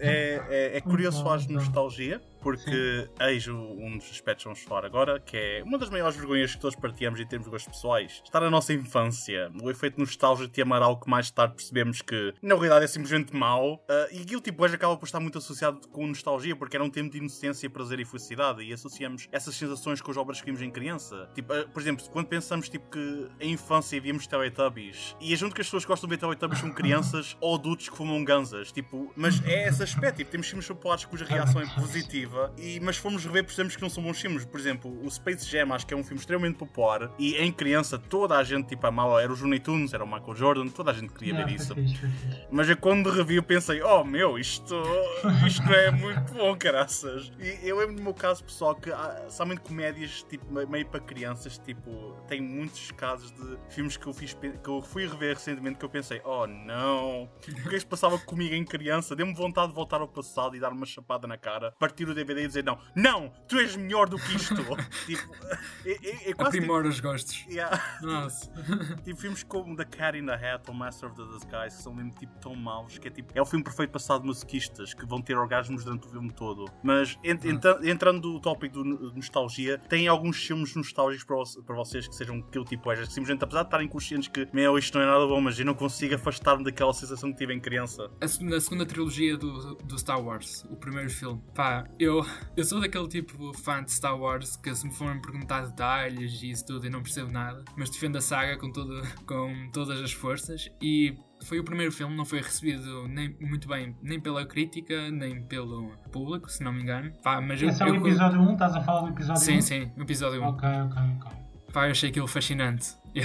é, é, é curioso falar nostalgia, porque eis um dos aspectos que vamos falar agora, que é uma das maiores vergonhas que todos partilhamos em termos de gostos pessoais. Está na nossa infância. O efeito nostalgia de amar algo que mais tarde percebemos que na realidade é simplesmente mau. Uh, e Guilty Pleasure acaba por estar muito associado com nostalgia, porque era um tempo de inocência, prazer e felicidade. E associamos essas sensações com as obras que vimos em criança. Tipo, uh, por exemplo, quando pensamos tipo, que em infância víamos Teletubbies e a junto que as pessoas gostam de ver Teletubbies são crianças ou adultos que fumam ganzas. Tipo, mas é esse aspecto. Tipo, temos filmes populares cuja reação é positiva, e, mas fomos rever percebemos que não são bons filmes. Por exemplo, o Space Jam acho que é um filme extremamente popular e em criança toda a gente tipo, amava. Era o Looney Tunes, era o Michael Jordan, toda a gente queria ver isso. Mas eu quando revi eu pensei, oh meu, isto, isto é muito bom, caraças. E eu lembro no meu caso pessoal que há somente comédias tipo, meio para crianças, tipo, tem muitos casos de filmes que eu fiz que eu fui rever recentemente que eu pensei, oh não, o que é que se passava comigo em criança? Deu-me vontade de voltar ao passado e dar uma chapada na cara, partir o DVD e dizer não, não, tu és melhor do que isto. tipo, é, é, é quase. Aprimora tipo, os gostos. Yeah. Nossa. tipo, filmes como The Cat in the Hat ou Master of the Disguise que são mesmo tipo tão maus que é tipo, é o filme perfeito passado de masoquistas que vão ter orgasmos durante o filme todo. Mas ent, ent, entrando no tópico do nostalgia, tem alguns filmes nostálgicos para, para vocês que sejam aquele tipo é, simplesmente apesar de estarem conscientes que meu, isto não é nada bom, mas eu não consigo afastar-me daquela sensação que tive em criança. A, na segunda trilogia do, do Star Wars, o primeiro filme, pá, eu, eu sou daquele tipo fã de Star Wars que se me forem perguntar detalhes e isso tudo eu não percebo nada, mas defendo a saga com, todo, com todas as forças e foi o primeiro filme, não foi recebido nem, muito bem nem pela crítica, nem pelo público, se não me engano. Pá, mas Esse eu, é o eu, episódio 1, estás a falar do episódio sim, 1? Sim, sim, o episódio 1. Ok, ok, ok. Pá, eu achei aquilo fascinante. Eu,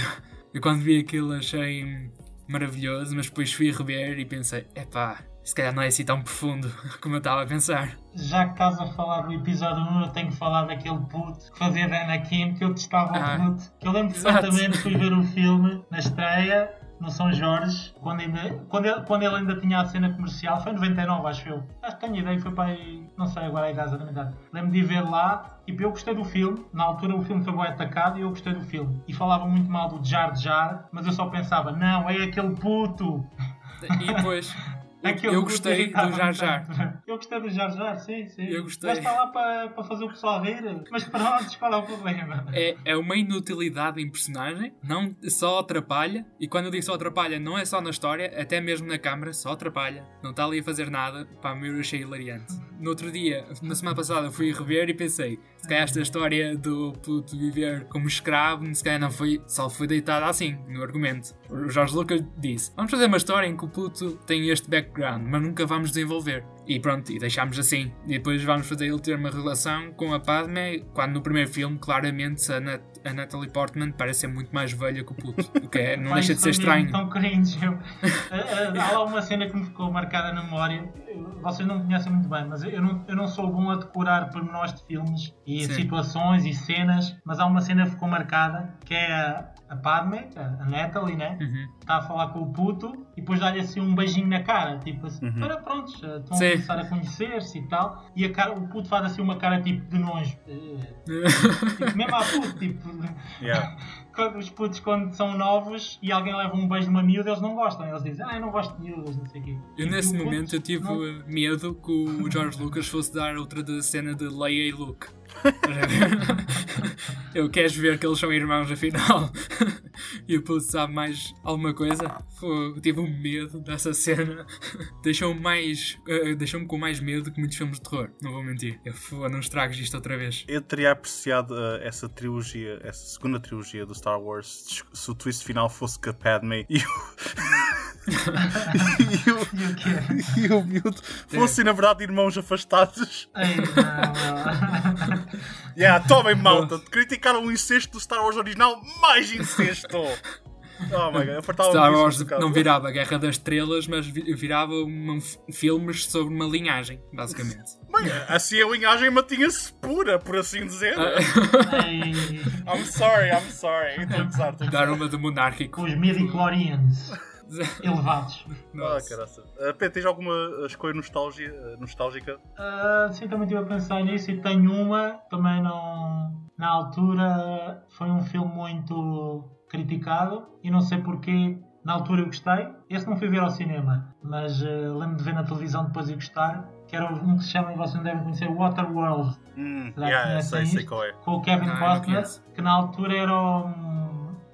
eu quando vi aquilo achei maravilhoso, mas depois fui rever e pensei, epá, se calhar não é assim tão profundo como eu estava a pensar. Já que estás a falar do episódio 1, eu tenho que falar daquele puto que fazia da Anakin, que eu testava ah, o puto. Que eu lembro perfeitamente fui ver o filme na estreia no São Jorge, quando, ainda, quando, ele, quando ele ainda tinha a cena comercial, foi em 99, acho eu. Acho que tenho ideia, foi para aí, não sei agora a idade exatamente. Lembro de ir ver lá, tipo, eu gostei do filme, na altura o filme foi bem atacado e eu gostei do filme. E falava muito mal do Jar Jar, mas eu só pensava, não, é aquele puto. E depois, É eu, eu gostei do Jar Jar. Eu gostei do Jar Jar, sim, sim. Eu gostei. Mas está lá para, para fazer o pessoal rir. Mas pronto, qual é o problema? É, é uma inutilidade em personagem, não só atrapalha. E quando eu digo só atrapalha, não é só na história, até mesmo na câmara, só atrapalha. Não está ali a fazer nada. Pá, eu achei hilariante. No outro dia, na semana passada, fui rever e pensei: se calhar esta história do puto viver como escravo, se calhar não foi, só foi deitada assim, no argumento. O Jorge Lucas disse: vamos fazer uma história em que o puto tem este background background, mas nunca vamos desenvolver. E pronto, e deixámos assim. E depois vamos fazer ele ter uma relação com a Padme, quando no primeiro filme, claramente, a, Nat a Natalie Portman parece ser muito mais velha que o puto. O que é, não deixa de ser estranho. Tão cringe. Eu, há lá uma cena que me ficou marcada na memória. Vocês não me conhecem muito bem, mas eu não, eu não sou bom a decorar pormenores de filmes e Sim. situações e cenas, mas há uma cena que ficou marcada que é a, Padme, a Natalie, né? Uhum. Está a falar com o puto e depois dá-lhe assim um beijinho na cara, tipo assim, uhum. para pronto, estão Sim. a começar a conhecer-se e tal. E a cara, o puto faz assim uma cara tipo de nojo. tipo, mesmo a puto, tipo. Yeah. os putos quando são novos e alguém leva um beijo de uma miúda, eles não gostam. Eles dizem, ah, eu não gosto de miúdas, não sei o quê. Eu e nesse momento puto, eu tive não... medo que o George Lucas fosse dar outra da cena de Leia e Luke. eu queres ver que eles são irmãos afinal. E o puto sabe mais alguma coisa? Pô, tive um medo dessa cena. Deixou-me mais uh, deixou-me com mais medo que muitos filmes de terror. Não vou mentir. Eu não estragues isto outra vez. Eu teria apreciado uh, essa trilogia essa segunda trilogia do Star Wars se o twist final fosse com a Padme e o e, o, e o miúdo fossem na verdade irmãos afastados. Ai, não. Yeah, tomem malta. Criticaram o incesto do Star Wars original, mais incesto. Oh my god, Star Wars não virava Guerra das Estrelas, mas virava uma, filmes sobre uma linhagem, basicamente. Bem, assim a linhagem mantinha-se pura, por assim dizer. I'm sorry, I'm sorry. Estou a Dar uma do monárquico. Os midi-chlorians elevados. Ah, caraca. Uh, Pedro, tens alguma escolha nostalgia, nostálgica? Uh, sim, também estive a pensar nisso e tenho uma. Também não. Na altura foi um filme muito criticado e não sei porquê Na altura eu gostei. Esse não fui ver ao cinema, mas uh, lembro de ver na televisão depois e gostar. Que era um que se chama, e vocês não devem conhecer, Waterworld. Hum, yeah, sei, sei qual é. Com o Kevin Costner, que na altura era um,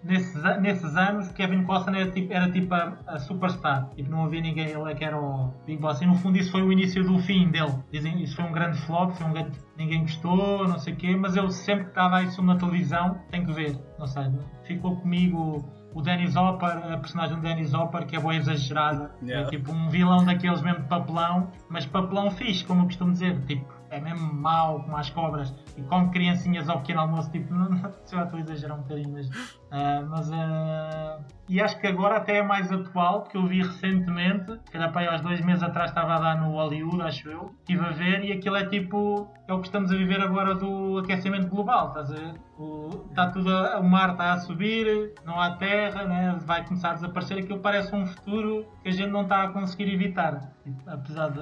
nesses, nesses anos, Kevin Costner era tipo, era tipo a, a superstar. Tipo, não havia ninguém, ele é que era o Big Boss. E no fundo isso foi o início do fim dele. Dizem isso foi um grande flop, foi um grande, ninguém gostou, não sei o quê, mas eu sempre que estava isso na televisão, tenho que ver. Não sei, ficou comigo o Dennis Hopper, a personagem do Dennis Hopper, que é boa exagerada. Yeah. É tipo um vilão daqueles mesmo de papelão, mas papelão fixe, como eu costumo dizer. Tipo, é mesmo mau, como as cobras, e come criancinhas ao pequeno almoço. Tipo, não, não, se eu estou a exagerar um bocadinho, mas. Ah, mas ah, e acho que agora até é mais atual, porque eu vi recentemente, se calhar para aí aos dois meses atrás estava a dar no Hollywood, acho eu. Estive a ver e aquilo é tipo. É o que estamos a viver agora do aquecimento global, estás a ver? O, está tudo a- o mar está a subir, não há terra, né? vai começar a desaparecer. Aquilo parece um futuro que a gente não está a conseguir evitar. Tipo, Apesar de.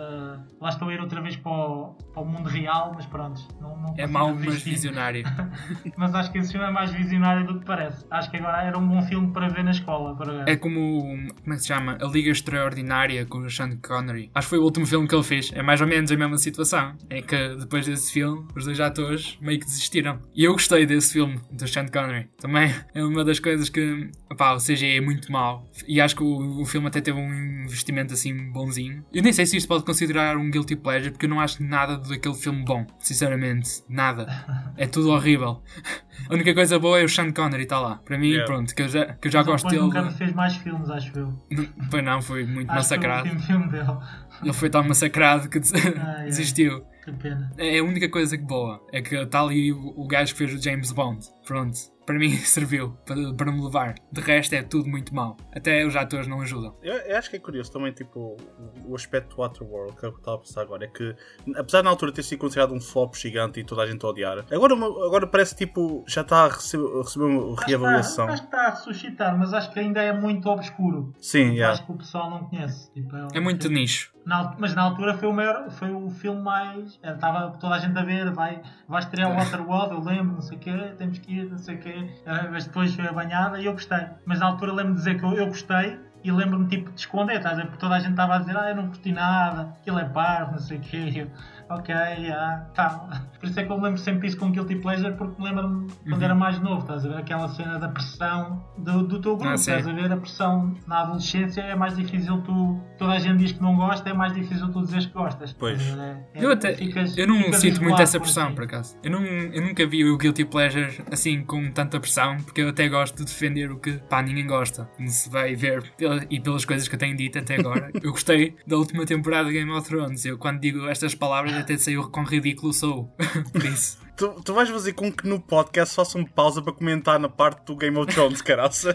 Lá estou a ir outra vez para o, para o mundo real, mas pronto. Não, não É mau, mas visionário. Mas acho que esse filme é mais visionário do que parece. Acho que agora era um bom filme para ver na escola. Para É como. Como é que se chama? A Liga Extraordinária com o Sean Connery. Acho que foi o último filme que ele fez. É mais ou menos a mesma situação. É que depois desse filme, os dois atores meio que desistiram. E eu gostei desse filme, do Sean Connery. Também é uma das coisas que. Opá, o CGI é muito mau. E acho que o, o filme até teve um investimento assim bonzinho. Eu nem sei se isto pode considerar um guilty pleasure, porque eu não acho nada daquele filme bom. Sinceramente, nada. É tudo horrível. A única coisa boa é o Sean Connery está lá. Para mim, Yeah. pronto, que eu já, que eu já Mas gosto dele. nunca fez mais filmes, acho eu. Não, Pois não, foi muito Acho que foi o massacrado. último filme dele. Ele foi tão massacrado que des- ai. desistiu. Que pena. É a única coisa que boa. É que está ali o, o gajo que fez o James Bond. Pronto. Para mim serviu para, para me levar. De resto é tudo muito mau. Até os atores não ajudam. Eu, eu acho que é curioso também, tipo, o- o aspecto do Waterworld que eu estava a pensar agora. É que, apesar de na altura ter sido considerado um flop gigante e toda a gente a odiar, agora, uma- agora parece tipo, já está a receber, a receber uma Acho que reavaliação. está- Acho que está a ressuscitar, mas acho que ainda é muito obscuro. Sim, yeah. Acho que o pessoal não conhece. Tipo, um É muito filme- nicho. Na mas na altura foi o maior, foi o filme mais. Estava toda a gente a ver, vai, vai estrear o Waterworld, eu lembro, não sei o quê, temos que ir, não sei o quê. eh, Mas depois foi banhada e eu gostei. Mas na altura lembro de dizer que eu, eu gostei e lembro-me tipo de esconder, estás a? Porque toda a gente estava a dizer, ah, eu não curti nada, aquilo é parvo, não sei o quê. Ok, ah, tá. Por isso é que eu lembro sempre isso com Guilty Pleasure, porque me lembro-me quando Uhum. era mais novo, estás a ver? Aquela cena da pressão do, do teu grupo, Ah, estás a ver? A pressão na adolescência é mais difícil tu. Toda a gente diz que não gosta, é mais difícil tu dizeres que gostas. Pois. Ver? É- Eu até ficas- eu não sinto muito essa pressão, assim. por acaso. Eu, não, eu nunca vi o Guilty Pleasure assim com tanta pressão, porque eu até gosto de defender o que pá, ninguém gosta. Como se vai ver pela- e pelas coisas que eu tenho dito até agora. eu gostei da última temporada de Game of Thrones. Eu quando digo estas palavras até sei o quão ridículo sou. por isso. Tu, tu vais fazer com que no podcast faça uma pausa para comentar na parte do Game of Thrones, caraças.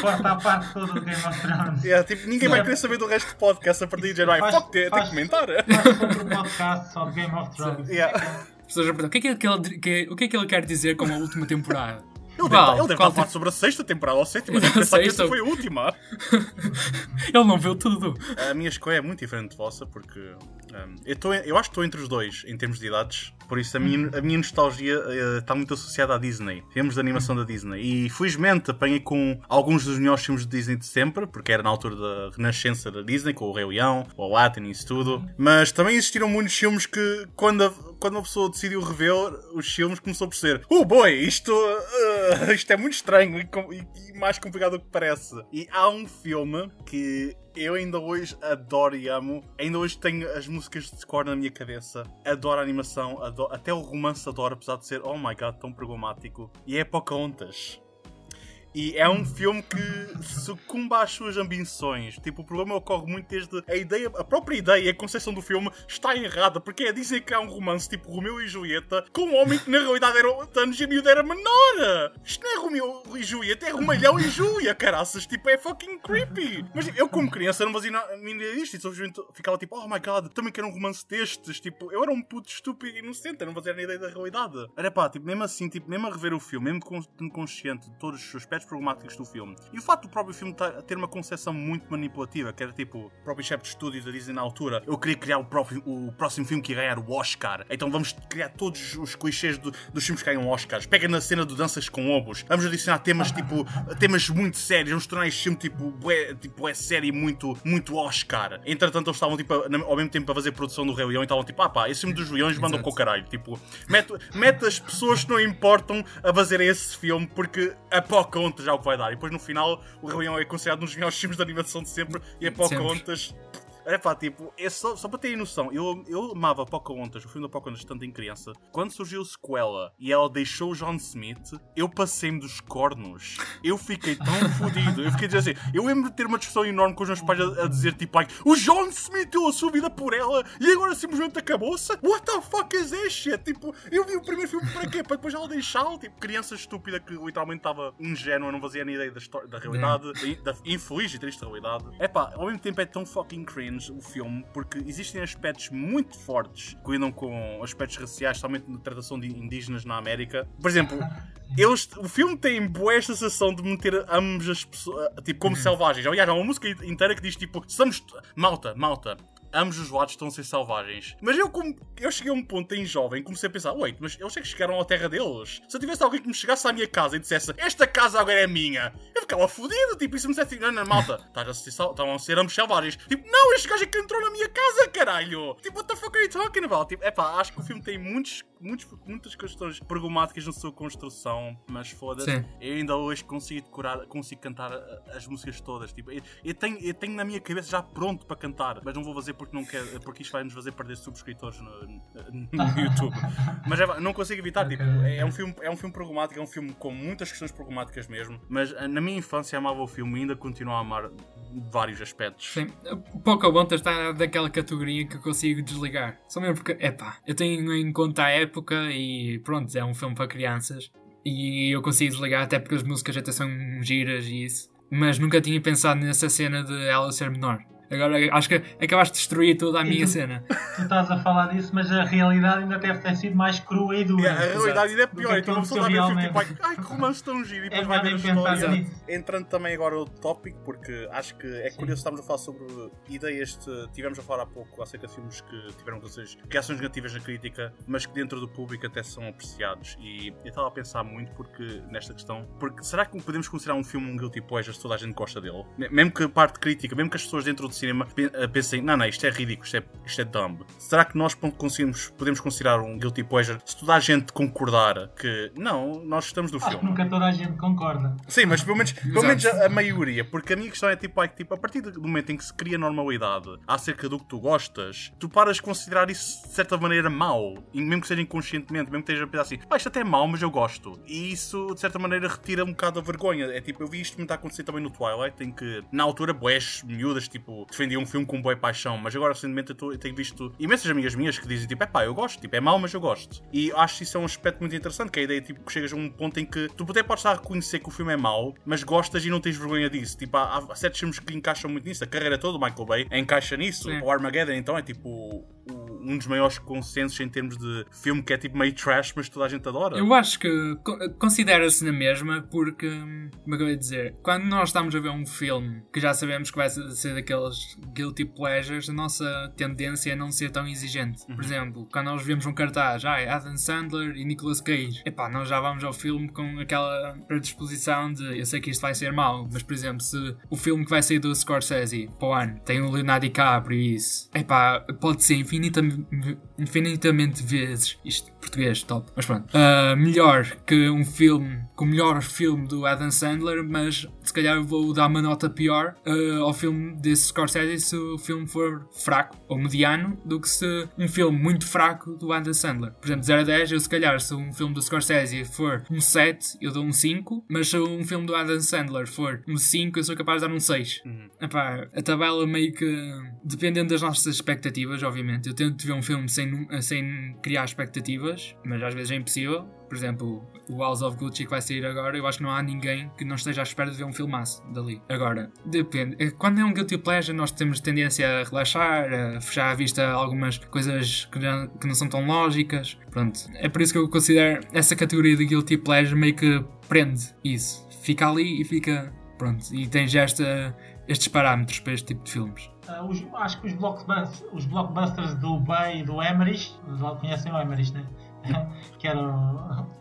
Corta a parte toda do Game of Thrones. yeah, tipo, ninguém vai querer saber do resto do podcast a partir de janeiro. Faz- fuck, tem, que comentar. Faz outro podcast só de Game of Thrones. Yeah. As pessoas perguntam, o que, é que ele, que- o que é que ele quer dizer com a última temporada? Ele deve, ele deve estar a sobre a sexta temporada ou a sétima. Deve pensar que essa foi a última. Ele não viu tudo. A minha escolha é muito diferente de vossa, porque hum, eu, tô, eu acho que estou entre os dois em termos de idades, por isso a minha, a minha nostalgia eh, está muito associada à Disney, filmes de animação da Disney. E felizmente apanhei com alguns dos melhores filmes de Disney de sempre, porque era na altura da renascença da Disney, com o Rei Leão, o Aladdin e isso tudo. Mas também existiram muitos filmes que, quando, a- quando uma pessoa decidiu rever os filmes, começou por ser: Oh boy, isto, eh, isto é muito estranho e, e- e mais complicado do que parece. E há um filme que eu ainda hoje adoro e amo. Ainda hoje tenho as músicas de score na minha cabeça. Adoro a animação, adoro- até o romance adoro, apesar de ser, oh my god, tão problemático. E é Pocahontas. E é um filme que sucumba às suas ambições. Tipo, o problema ocorre muito desde a ideia, a própria ideia, a concepção do filme está errada, porque é dizer que há um romance tipo Romeu e Julieta com um homem que na realidade era 8 anos e a miúda era menor. Isto não é Romeu e Julieta, é Romalhão e Júlia, caraças. Tipo, é fucking creepy. Mas eu, como criança, não fazia na- minha ideia disto. E simplesmente ficava tipo, oh my god, também quero um romance destes. Tipo, eu era um puto estúpido e inocente, eu não fazia nem ideia da realidade. Era pá, tipo, mesmo assim, tipo, mesmo a rever o filme, mesmo consciente de todos os seus aspectos problemáticas do filme. E o facto do próprio filme ter uma concepção muito manipulativa, que era tipo, o próprio chefe de estúdio da Disney na altura, eu queria criar o, próprio, o próximo filme que ia ganhar o Oscar, então vamos criar todos os clichês do, dos filmes que ganham Oscars. Pega na cena do Danças com Lobos, vamos adicionar temas tipo, temas muito sérios, vamos tornar este filme tipo, bué, tipo, é série muito, muito Oscar. Entretanto, eles estavam tipo, ao mesmo tempo a fazer produção do Rei Leão e estavam tipo, ah pá, esse filme dos Leões mandam com o caralho. Tipo, mete, mete as pessoas que não importam a fazer esse filme porque a Pocahontas já é o que vai dar. E depois no final o Rei Leão é considerado um dos melhores filmes de animação de sempre e a Pocahontas é pá, tipo, é só, só para terem noção, eu, eu amava Pocahontas, o filme da Pocahontas, tanto em criança. Quando surgiu sequela e ela deixou o John Smith, eu passei-me dos cornos. Eu fiquei tão fodido. Eu fiquei dizendo assim, eu lembro de ter uma discussão enorme com os meus pais a, a dizer, tipo, like, o John Smith deu a sua vida por ela e agora simplesmente acabou-se? What the fuck is this shit? Tipo, eu vi o primeiro filme para quê? Para depois ela deixá-lo? Tipo, criança estúpida que literalmente estava ingênua, não fazia nem ideia da, história, da realidade, da, da infeliz e triste realidade. É pá, ao mesmo tempo é tão fucking cringe o filme, porque existem aspectos muito fortes que lidam com aspectos raciais, somente na tratação de indígenas na América. Por exemplo, eles, o filme tem boa sensação de meter ambas as pessoas, tipo, como uhum. selvagens. Aliás, há uma música inteira que diz tipo, estamos. Malta, malta, ambos os lados estão a ser selvagens. Mas eu, como eu cheguei a um ponto em jovem, comecei a pensar: wait, mas eles é que chegaram à terra deles. Se eu tivesse alguém que me chegasse à minha casa e dissesse esta casa agora é minha, eu ficava fodido. Tipo, isso me dissesse: não, não, malta, estás a ser, ambos selvagens. Tipo, não, este gajo é que entrou na minha casa, caralho. Tipo, what the fuck are you talking about? Tipo, epá, acho que o filme tem muitos muitos, muitas questões problemáticas na sua construção, mas foda-se, eu ainda hoje consigo decorar, consigo cantar as músicas todas. Tipo, eu, eu, tenho, eu tenho na minha cabeça já pronto para cantar, mas não vou fazer porque não quero, porque isto vai nos fazer perder subscritores no, no YouTube. mas é, não consigo evitar, tipo, é, é, um filme, é um filme problemático, é um filme com muitas questões problemáticas mesmo, mas eh, na minha infância amava o filme e ainda continuo a amar vários aspectos. Sim, Pocahontas está daquela categoria que eu consigo desligar. Só mesmo porque, epá, eu tenho em conta a época e pronto, é um filme para crianças e eu consigo desligar até porque as músicas até são giras e isso. Mas nunca tinha pensado nessa cena de ela ser menor. Agora acho que acabaste de destruir toda a minha tu, cena. Tu estás a falar disso, mas a realidade ainda deve ter sido mais crua e dura. Yeah, a realidade ainda é pior. Então uma pessoa está a ver tipo, ai que romance tão giro e depois é vai ver a história. Entrando também agora no tópico, porque acho que é curioso estarmos a falar sobre ideias. De, tivemos a falar há pouco acerca de filmes que tiveram reações negativas na crítica, mas que dentro do público até são apreciados. E eu estava a pensar muito porque nesta questão, porque será que podemos considerar um filme um guilty pleasure se toda a gente gosta dele? Mesmo que a parte crítica, mesmo que as pessoas dentro do cinema eh, pensem, não, não, isto é ridículo, isto é, isto é dumb. Será que nós conseguimos, podemos considerar um guilty pleasure se toda a gente concordar que não, nós estamos do Acho filme? Nunca toda a gente concorda. Sim, mas pelo menos, pelo menos a, a, maioria, porque a minha questão é tipo, é, tipo, a partir do momento em que se cria normalidade acerca do que tu gostas, tu paras de considerar isso de certa maneira mau, e mesmo que seja inconscientemente, mesmo que esteja a pensar assim, ah, isto até é mau, mas eu gosto. E isso de certa maneira retira um bocado a vergonha. É tipo, eu vi isto muito acontecer também no Twilight, em que na altura, boés miúdas, tipo, defendiam um filme com boa paixão, mas agora recentemente eu, tô, eu, tenho visto imensas amigas minhas que dizem tipo, é pá, eu gosto, tipo, é mau, mas eu gosto. E acho que isso é um aspecto muito interessante, que é a ideia tipo, que chegas a um ponto em que tu até podes estar a reconhecer que o filme é mau, mas gostas e não tens vergonha disso. Tipo, há, há certos filmes que encaixam muito nisso, a carreira toda do Michael Bay encaixa nisso. Sim. O Armageddon, então, é tipo um dos maiores consensos em termos de filme que é tipo meio trash, mas toda a gente adora. Eu acho que considera-se na mesma, porque, como é que eu ia dizer, quando nós estamos a ver um filme que já sabemos que vai ser daqueles guilty pleasures, a nossa tendência é não ser tão exigente. Uhum. Por exemplo, quando nós vemos um cartaz, ah, Adam Sandler e Nicolas Cage, epá, nós já vamos ao filme com aquela predisposição de eu sei que isto vai ser mau, mas por exemplo, se o filme que vai sair do Scorsese para o ano tem o Leonardo DiCaprio e isso, epá, pode ser infinitamente infinitamente vezes. Isto, português, top. Mas pronto. Uh, melhor que um filme, com o melhor filme do Adam Sandler, mas se calhar vou dar uma nota pior uh, ao filme desse Scorsese se o filme for fraco ou mediano do que se um filme muito fraco do Adam Sandler. Por exemplo, 0 a 10, eu se calhar se um filme do Scorsese for um 7, eu dou um 5, mas se um filme do Adam Sandler for um 5, eu sou capaz de dar um 6. Uhum. Epá, a tabela meio que, dependendo das nossas expectativas, obviamente, eu tento ver um filme sem, sem criar expectativas, mas às vezes é impossível. Por exemplo, o House of Gucci que vai sair agora, eu acho que não há ninguém que não esteja à espera de ver um filmaço dali. Agora, depende. É, quando é um guilty pleasure, nós temos tendência a relaxar, a fechar a vista algumas coisas que não, que não são tão lógicas. Pronto. É por isso que eu considero essa categoria de guilty pleasure meio que prende isso fica ali e fica. Pronto, e tens esta, estes parâmetros para este tipo de filmes. Uh, os, acho que os blockbusters, os blockbusters do Bay e do Emmerich, conhecem o Emmerich, né? que era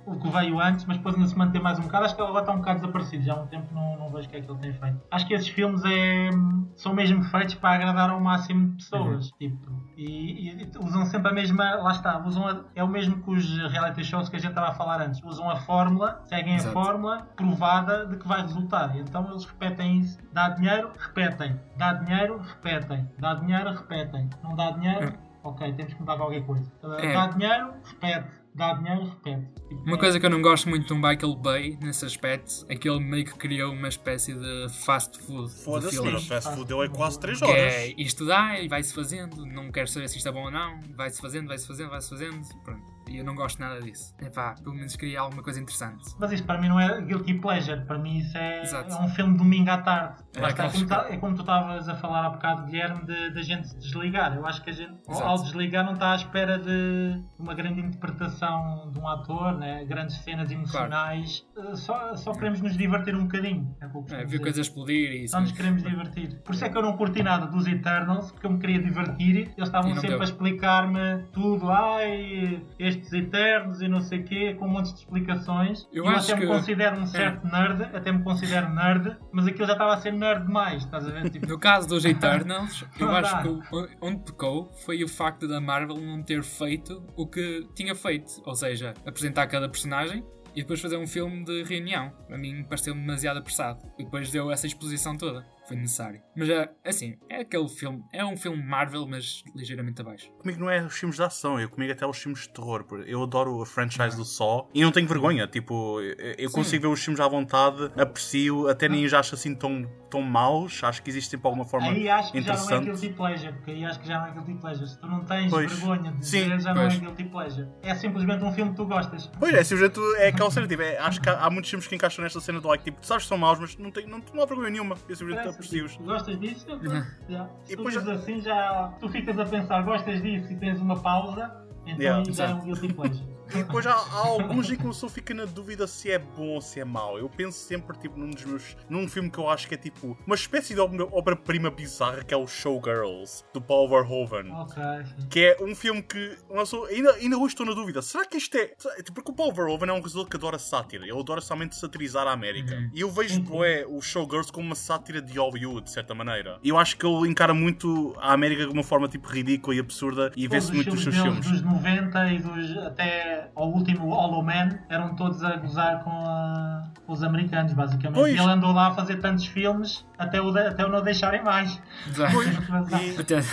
o, que veio antes, mas depois ainda se mantém mais um bocado. Acho que ele agora está um bocado desaparecido, já há um tempo não, não vejo o que é que ele tem feito. Acho que esses filmes é, são mesmo feitos para agradar ao máximo de pessoas. Uhum. Tipo, e, e, usam sempre a mesma. Lá está, usam a, é o mesmo que os reality shows que a gente estava a falar antes. Usam a fórmula, seguem Exato. a fórmula provada de que vai resultar. Então eles repetem isso. Dá dinheiro, repetem. Dá dinheiro, repetem. Dá dinheiro, repetem. Não dá dinheiro, uhum ok, temos que mudar qualquer coisa. É. Dá dinheiro, repete. Dá dinheiro, repete. Tipo, uma é... coisa que eu não gosto muito do Michael Bay nesse aspecto é que ele meio que criou uma espécie de fast food. Foda-se, o fast food deu é quase 3 horas. é isto dá e vai-se fazendo, não quero saber se isto é bom ou não, vai-se fazendo, vai-se fazendo, vai-se fazendo, pronto. E eu não gosto nada disso. Epá, pelo menos queria alguma coisa interessante. Mas isso para mim não é guilty pleasure. Para mim isso é, é um filme de domingo à tarde. É, é, como, tá, é como tu estavas a falar há bocado, Guilherme, de, de a gente se desligar. Eu acho que a gente, Exato. ao desligar, não está à espera de uma grande interpretação de um ator, né? grandes cenas emocionais. Claro. Eh, só, só queremos nos divertir um bocadinho. É, é ver coisas explodir e isso. Só nos queremos divertir. Por isso é que eu não curti nada dos Eternals, porque eu me queria divertir. Eles estavam sempre deu. a explicar-me tudo. Ai, este estes eternos e não sei o quê, com um monte de explicações. Eu, eu até me que... considero um certo é. nerd, até me considero nerd, mas aquilo já estava a ser nerd demais, estás a ver? Tipo... No caso dos Eternals, eu acho que onde pecou foi o facto da Marvel não ter feito o que tinha feito, ou seja, apresentar cada personagem e depois fazer um filme de reunião. A mim pareceu demasiado apressado. E depois deu essa exposição toda foi necessário. Mas é assim, é aquele filme, é um filme Marvel, mas ligeiramente abaixo. Comigo não é os filmes de ação, eu comigo até os filmes de terror. Eu adoro a franchise do Saw e não tenho vergonha. Tipo, eu consigo ver os filmes à vontade, aprecio, até nem já acho assim tão, tão maus. Acho que existe tipo, alguma forma aí acho que interessante. já não é guilty pleasure, porque aí acho que já não é guilty pleasure. Se tu não tens pois. vergonha de dizer, Sim, já pois. não é guilty pleasure. É simplesmente um filme que tu gostas. Pois é, simplesmente é aquela cena. Tipo, é, acho que há, há, muitos filmes que encaixam nesta cena do like, tipo, tu sabes que são maus, mas não, tem, não, não há vergonha nenhuma. Eu simplesmente Gostas gostas disso, já. Se e tu depois... assim, já tu ficas a pensar, gostas disso e tens uma pausa, então yeah, já é um guilty pleasure. E depois há, há alguns em que eu só fico na dúvida se é bom ou se é mau. Eu penso sempre tipo, num, dos meus, num filme que eu acho que é tipo uma espécie de obra-prima bizarra que é o Showgirls, do Paul Verhoeven. Okay. Que é um filme que ainda, ainda hoje estou na dúvida. Será que isto é. Porque o Paul Verhoeven é um realizador que adora sátira. Ele adora somente satirizar a América. Uhum. E eu vejo é, o Showgirls como uma sátira de Hollywood, de certa maneira. E eu acho que ele encara muito a América de uma forma tipo ridícula e absurda e vê-se muito nos seus filmes. Dos 90 e dos até ao último Hollow Man, eram todos a gozar com, a, com os americanos, basicamente. Pois. E ele andou lá a fazer tantos filmes até o, até o não deixarem mais. Pois.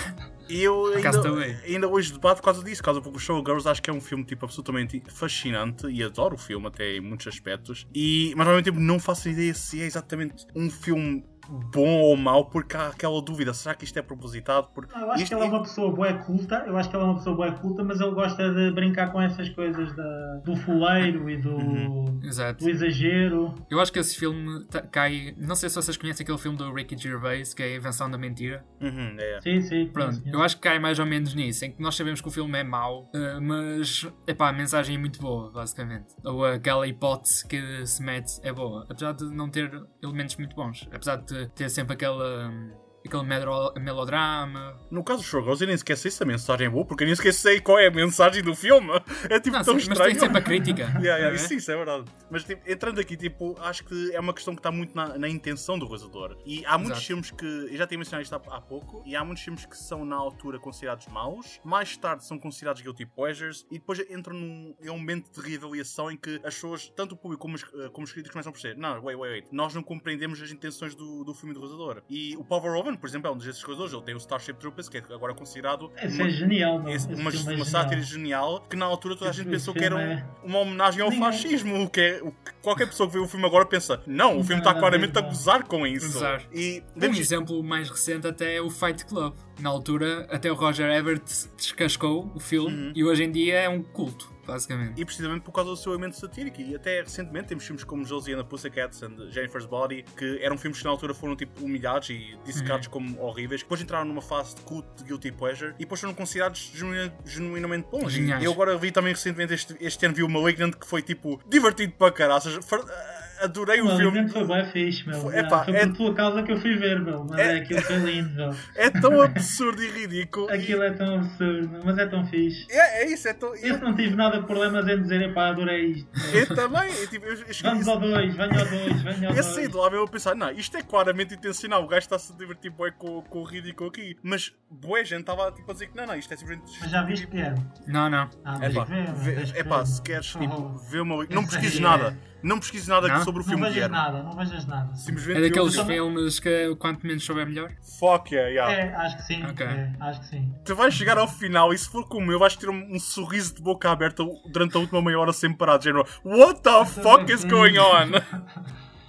E eu ainda, ainda hoje debato por causa disso, por causa porque o Showgirls acho que é um filme tipo, absolutamente fascinante e adoro o filme até em muitos aspectos. E, mas ao mesmo tempo não faço ideia se é exatamente um filme bom ou mau porque há aquela dúvida, será que isto é propositado? Porque eu acho isto, que ele é uma pessoa boa culta, eu acho que ele é uma pessoa boa culta, mas ele gosta de brincar com essas coisas da, do fuleiro e do, uhum. do, exagero. Eu acho que esse filme cai, não sei se vocês conhecem aquele filme do Ricky Gervais, que é a Invenção da Mentira. Uhum, é. Sim, sim. Pronto, eu acho que cai mais ou menos nisso, em que nós sabemos que o filme é mau, eh, mas epá, a mensagem é muito boa, basicamente. Ou aquela hipótese que se mete é boa, apesar de não ter elementos muito bons, apesar de ter sempre aquela aquele melodrama. No caso do Showgirls, eu nem sequer sei se a mensagem é boa, porque eu nem sequer sei qual é a mensagem do filme. É tipo não, tão sim, estranho. Mas tem sempre a crítica. yeah, yeah, isso, isso, é verdade. Mas tipo, entrando aqui, tipo, acho que é uma questão que está muito na, na intenção do realizador. E há muitos Exato. filmes que. Eu já tinha mencionado isto há, há, pouco. E há muitos filmes que são na altura considerados maus, mais tarde são considerados guilty pleasures, e depois entram num é um momento de reavaliação em que as pessoas, tanto o público como os, como os críticos, começam a perceber: não, wait, wait, wait, nós não compreendemos as intenções do, do filme do realizador. E o Paul Verhoeven, por exemplo, é um desses realizadores. Ele tem o Starship Troopers, que é agora considerado. Esse uma, é genial, uma, uma, uma sátira genial. que na altura toda a gente pensou que era um, é- uma homenagem ao Ninguém. fascismo. Que é, o, qualquer pessoa que vê o filme agora pensa: não, o filme está claramente a gozar com isso. Gozar. E, um exemplo mais recente até é o Fight Club. Na altura, até o Roger Ebert descascou o filme uhum. e hoje em dia é um culto basicamente. E precisamente por causa do seu elemento satírico. E até recentemente temos filmes como Josie and the Pussycats and Jennifer's Body, que eram filmes que na altura foram tipo humilhados e dissecados uhum. como horríveis. Depois entraram numa fase de cult de guilty pleasure e depois foram considerados genuinamente bons. Geniais. Eu agora vi também recentemente este, este ano vi o Malignant que foi tipo divertido para caraças adorei O o filme. alimento foi bem fixe, meu. Foi- epá, foi é- por tua causa que eu fui ver, meu. Mas É- é, aquilo foi lindo, meu. É tão absurdo e ridículo. e- Aquilo é tão absurdo, mas é tão fixe. É, é isso, é tão. Eu Eu, não tive nada de problemas em dizer, epá, adorei isto. meu. eu também. Eu, tipo, eu, eu, Vamos ao 2, venha ao 2, venha ao Eu saí 2. de lá mesmo a pensar, não, isto é claramente intencional, o gajo está-se a divertir bué com, com o ridículo aqui. Mas bué gente estava tipo, a dizer que não, não, isto é simplesmente... Mas já viste que é? Não, não. Ah, É pá, ver, é ver. se queres, tipo, Oh, vê uma... Não pesquises nada. é- Não pesquises nada Não? sobre o Não filme vejas Guilherme. nada, não vejas nada. Simplesmente É daqueles filme. filmes que quanto menos souber melhor. Fuck yeah, yeah. É, acho que sim. Ok. é, acho que sim. Tu vais chegar ao final e se for como eu, vais ter um, um sorriso de boca aberta durante a última meia hora sem parar, de género, What the fuck is going on?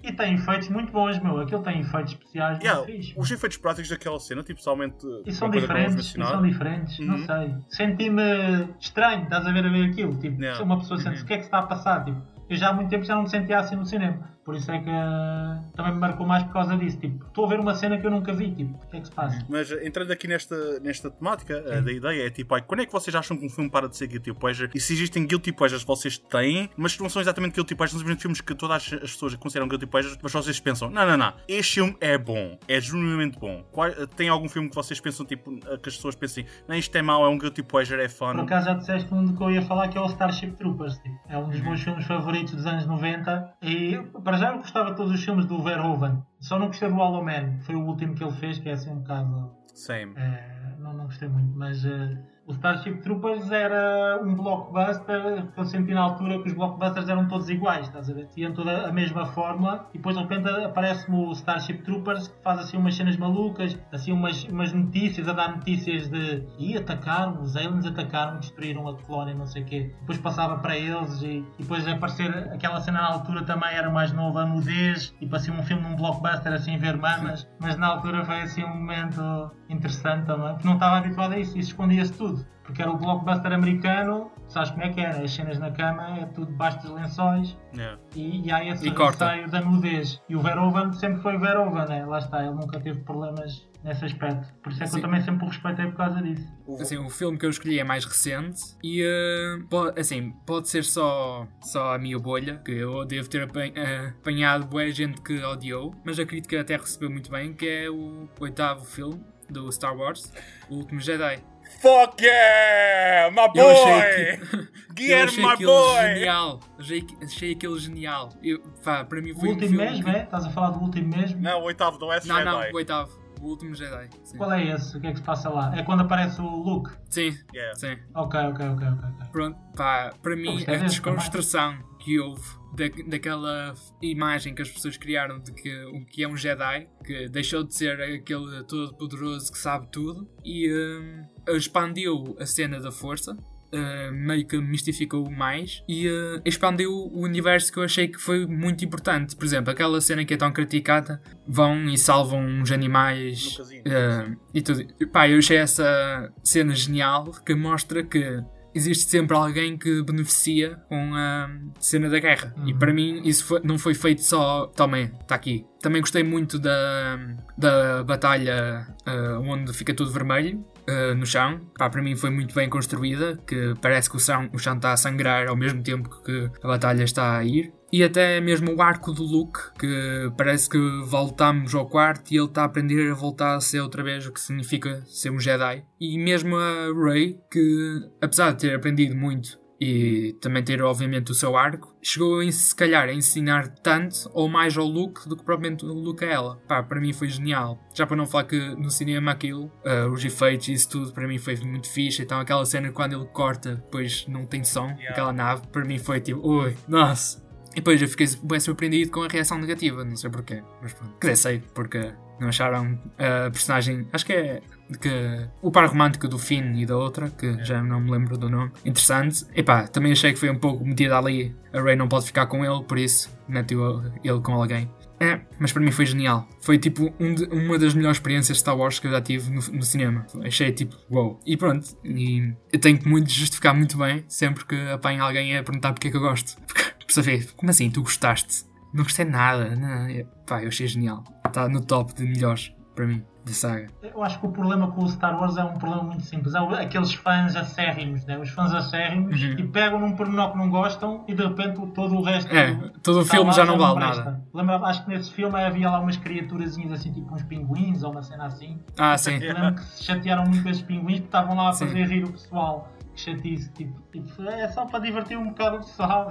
E tem efeitos muito bons, meu. Aquilo tem efeitos especiais Yeah, fixe. os efeitos práticos daquela cena, tipo, somente... E são diferentes, e são diferentes, não Uhum. sei. Senti-me estranho, estás a ver a ver aquilo. Tipo, Yeah. uma pessoa sente o que é que se está a passar. Tipo, eu já há muito tempo já não sentia assim no cinema. Por isso é que eh, também me marcou mais por causa disso. Tipo, estou a ver uma cena que eu nunca vi. Tipo, o que é que se passa? Mas eh, entrando aqui nesta, nesta temática, eh, da ideia é tipo, ai, quando é que vocês acham que um filme para de ser guilty pleasure? E se existem guilty pleasures que vocês têm, mas que não são exatamente guilty pleasures, são filmes que todas as as pessoas consideram guilty pleasures, mas vocês pensam, não, não, não, este filme é bom, é genuinamente bom. Qual- eh, tem algum filme que vocês pensam, tipo, que as pessoas pensem, não, isto é mau, é um guilty pleasure, é Por fun? acaso já disseste um que eu ia falar que é o Starship Troopers. Tipo. É um dos meus filmes favoritos dos anos 90. E para já eu gostava de todos os filmes do Verhoeven. Só não gostei do Hollow Man, que foi o último que ele fez, que é assim um bocado. Same. eh, não, não gostei muito, mas eh, o Starship Troopers era um blockbuster eu senti na altura que os blockbusters eram todos iguais, estás a ver? Tinham toda a mesma fórmula e depois de repente aparece-me o Starship Troopers que faz assim umas cenas malucas, assim umas, umas notícias, a dar notícias de e atacaram, os aliens atacaram, destruíram a colónia, não sei o quê. Depois passava para eles e, e depois aparecer aquela cena na altura também era mais nova, a nudez, e parecia um filme num blockbuster assim ver mamas, mas na altura foi assim um momento interessante também, porque não estava habituado a isso e escondia-se tudo. Porque era o blockbuster americano, sabes como é que era? As cenas na cama é tudo debaixo dos lençóis Yeah. e, e há esse receio da nudez. E o Verhoeven sempre foi Verhoeven, né? lá está, ele nunca teve problemas nesse aspecto. Por isso é que Sim. eu também sempre o respeitei por causa disso. O- Assim, o filme que eu escolhi é mais recente e eh, po- assim, pode ser só, só a minha bolha, que eu devo ter eh, apanhado boa gente que odiou, mas a crítica até recebeu muito bem, que é o oitavo filme do Star Wars, O Último Jedi. Fuck yeah! My Eu achei boy! Eu Guilherme, achei my aquilo boy! genial. Achei, achei aquilo genial. Eu, pá, para mim O foi um último filme mesmo, que- é? Estás a falar do último mesmo? Não, o oitavo do Last Não, Jedi. não, o oitavo. O Último Jedi. Sim, Qual é esse? O que é que se passa lá? É quando aparece o Luke? sim. Yeah. sim. Ok, ok, ok, ok. ok. Pronto, pá, para mim gostei a desse desconstrução que houve da, daquela imagem que as pessoas criaram de que o que é um Jedi, que deixou de ser aquele todo poderoso que sabe tudo e hum, expandiu a cena da força. uh, meio que mistificou mais e uh, expandiu o universo que eu achei que foi muito importante. Por exemplo, aquela cena que é tão criticada, vão e salvam uns animais No casino. uh, e tudo. Pá, eu achei essa cena genial que mostra que existe sempre alguém que beneficia com a cena da guerra. E Uhum. para mim isso foi- não foi feito só. Também, está aqui. Também gostei muito da, da batalha uh, onde fica tudo vermelho. uh, no chão, Pá, para mim foi muito bem construída. Que parece que o chão, o chão está a sangrar ao mesmo tempo que a batalha está a ir. E até mesmo o arco do Luke, que parece que voltamos ao quarto e ele está a aprender a voltar a ser outra vez o que significa ser um Jedi. E mesmo a Rey, que apesar de ter aprendido muito e também ter obviamente o seu arco, chegou a, se calhar a ensinar tanto ou mais ao Luke do que propriamente o Luke a ela. Pá, para mim foi genial. Já para não falar que no cinema aquilo, ah, os efeitos e isso tudo, para mim foi muito fixe. Então aquela cena quando ele corta, depois não tem som, Yeah. aquela nave, para mim foi tipo, ui, nossa. E depois eu fiquei bem surpreendido com a reação negativa, não sei porquê. Mas pronto. Quer dizer, sei, porque não acharam a personagem. Acho que é. Que, o par romântico do Finn e da outra, que já não me lembro do nome. Interessante. E pá, também achei que foi um pouco metida ali. A Rey não pode ficar com ele, por isso meteu ele com alguém. É, mas para mim foi genial. Foi tipo um de- uma das melhores experiências de Star Wars que eu já tive no, no cinema. Achei tipo, wow. E pronto, e eu tenho que muito justificar muito bem sempre que apanho alguém a perguntar porque é que eu gosto. Porque, por saber, como assim? Tu gostaste? Não gostei nada. Não, eu- pá, eu achei genial. Está no top de melhores para mim. da saga. Eu acho que o problema com o Star Wars é um problema muito simples. É o- aqueles fãs acérrimos, né? os fãs acérrimos, Uhum. e pegam num pormenor que não gostam e de repente todo o resto. É, todo o filme já não vale presta. nada. Lembra, acho que nesse filme havia lá umas criaturazinhas assim, tipo uns pinguins ou uma cena assim. Ah, sim. Eu lembro que se chatearam muito esses pinguins porque estavam lá a Sim. fazer rir o pessoal. Que chatice, tipo, tipo, é só para divertir um bocado o pessoal.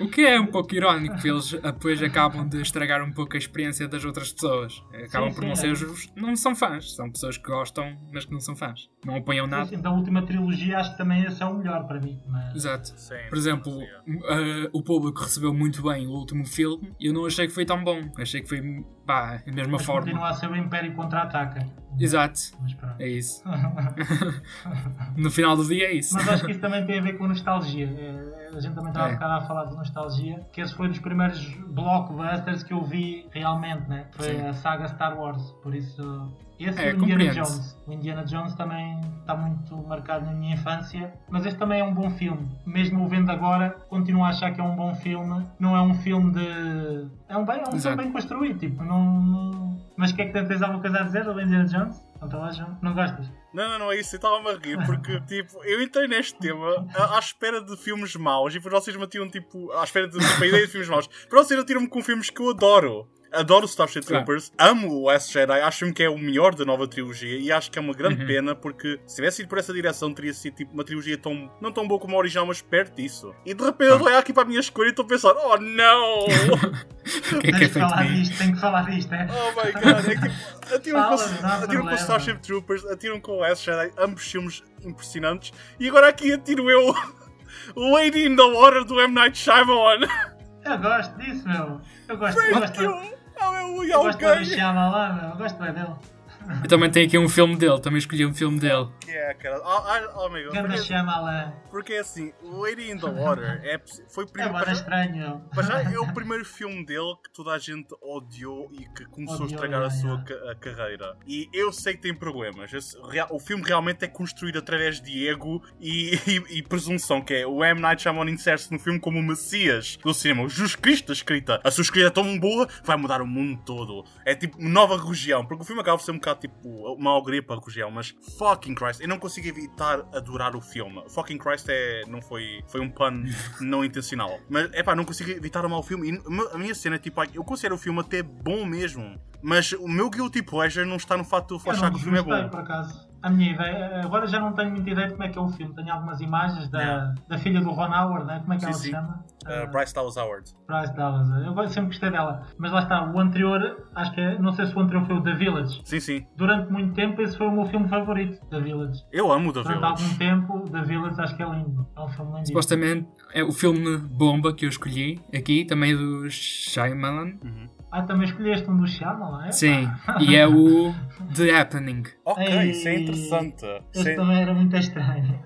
O que é um pouco irónico, porque eles depois acabam de estragar um pouco a experiência das outras pessoas. Acabam Sim, por sim, não é. ser os. Não são fãs, são pessoas que gostam, mas que não são fãs. Não apoiam nada. Assim, da última trilogia, acho que também esse é o melhor para mim. Mas... Exato. Sim, Por exemplo, sim. uh, o público recebeu muito bem o último filme e eu não achei que foi tão bom. Achei que foi, pá, a mesma Mas forma. continua a ser o Império contra-ataca. Exato. Mas pronto. É isso. No final do dia é isso. Mas acho que isso também tem a ver com nostalgia. É, A gente também estava É. um bocado a falar de nostalgia, que esse foi dos primeiros blockbusters que eu vi realmente, né? Foi Sim. a saga Star Wars. Por isso, esse É, o Indiana. Jones. O Indiana Jones também está muito marcado na minha infância, mas este também é um bom filme. Mesmo o vendo agora, continuo a achar que é um bom filme. Não é um filme de. É um, bem, é um filme bem construído, tipo, não- Mas o que é que tens alguma coisa a dizer do Indiana Jones? Não, tá não gostas? Não, não, não é isso. Eu estava-me a rir porque, tipo, eu entrei neste tema à, à espera de filmes maus e depois vocês me atiram, tipo, à espera de tipo, a ideia de filmes maus. Para vocês atiram-me com filmes que eu adoro. Adoro Starship Claro. Troopers, amo o Last Jedi, acho que é o melhor da nova trilogia e acho que é uma grande Uhum. pena porque se tivesse ido por essa direção teria sido tipo uma trilogia tão, não tão boa como a original, mas perto disso. E de repente eu Ah. olhar aqui para a minha escolha e estou a pensar, oh não! Que é que é falar disto, tenho que falar disto, é? Oh my god, é que tipo, atiram, Fala, com, atiram com. Starship Troopers, atiram com o Last Jedi, ambos filmes impressionantes, e agora aqui atiro eu Lady in the Water do M. Night Shyamalan. Eu gosto disso, meu. Eu gosto, eu Thank gosto, you! Eu Aleluia, gosto do alguém! Shyamalan, meu. Eu gosto. Eu também tenho aqui um filme dele, também escolhi um filme dele. Que é, cara. Oh, oh, oh my god. Ganda Porque, Shyamalan. porque assim, Lady in the Water é, foi o É primeiro. bada estranho, meu. Mas já é o primeiro filme dele que toda a gente odiou e que começou Odiou, a estragar a yeah, sua ca- a carreira. E eu sei que tem problemas. Esse rea- o filme realmente é construído através de ego e, e- e presunção, que é o M. Night Shyamalan insere-se no filme como o Messias do cinema, o Jesus Cristo escrita. A sua escrita é tão boa, vai mudar o mundo todo. É tipo uma nova religião, porque o filme acaba por ser um bocado tipo uma alegria para a religião, mas fucking Christ, eu não consigo evitar adorar o filme. Fucking Christ é, não foi, foi um pun não intencional. Mas é pá, não consigo evitar amar o filme. E a minha cena tipo, eu considero o filme até bom mesmo. Mas o meu guilty pleasure não está no facto de eu achar que o filme é bom. por acaso. A minha ideia, agora já não tenho muita ideia de como é que é o filme. Tenho algumas imagens da, Yeah. da filha do Ron Howard, né? como é que Sim, ela sim. se chama? Uh, Bryce Dallas Howard. Bryce Dallas. Eu sempre gostei dela. Mas lá está, o anterior, acho que é, não sei se o anterior foi o The Village. Sim, sim. Durante muito tempo, esse foi o meu filme favorito, The Village. Eu amo o The Durante Village. algum tempo, The Village acho que é lindo. É um filme lindo. Supostamente é o filme bomba que eu escolhi aqui, também é do Shyamalan. Uhum. Ah, também escolheste um do Shyamalan, é? Sim, e é o The Happening. Ok, Ei, isso é interessante. Esse Sim. também era muito estranho.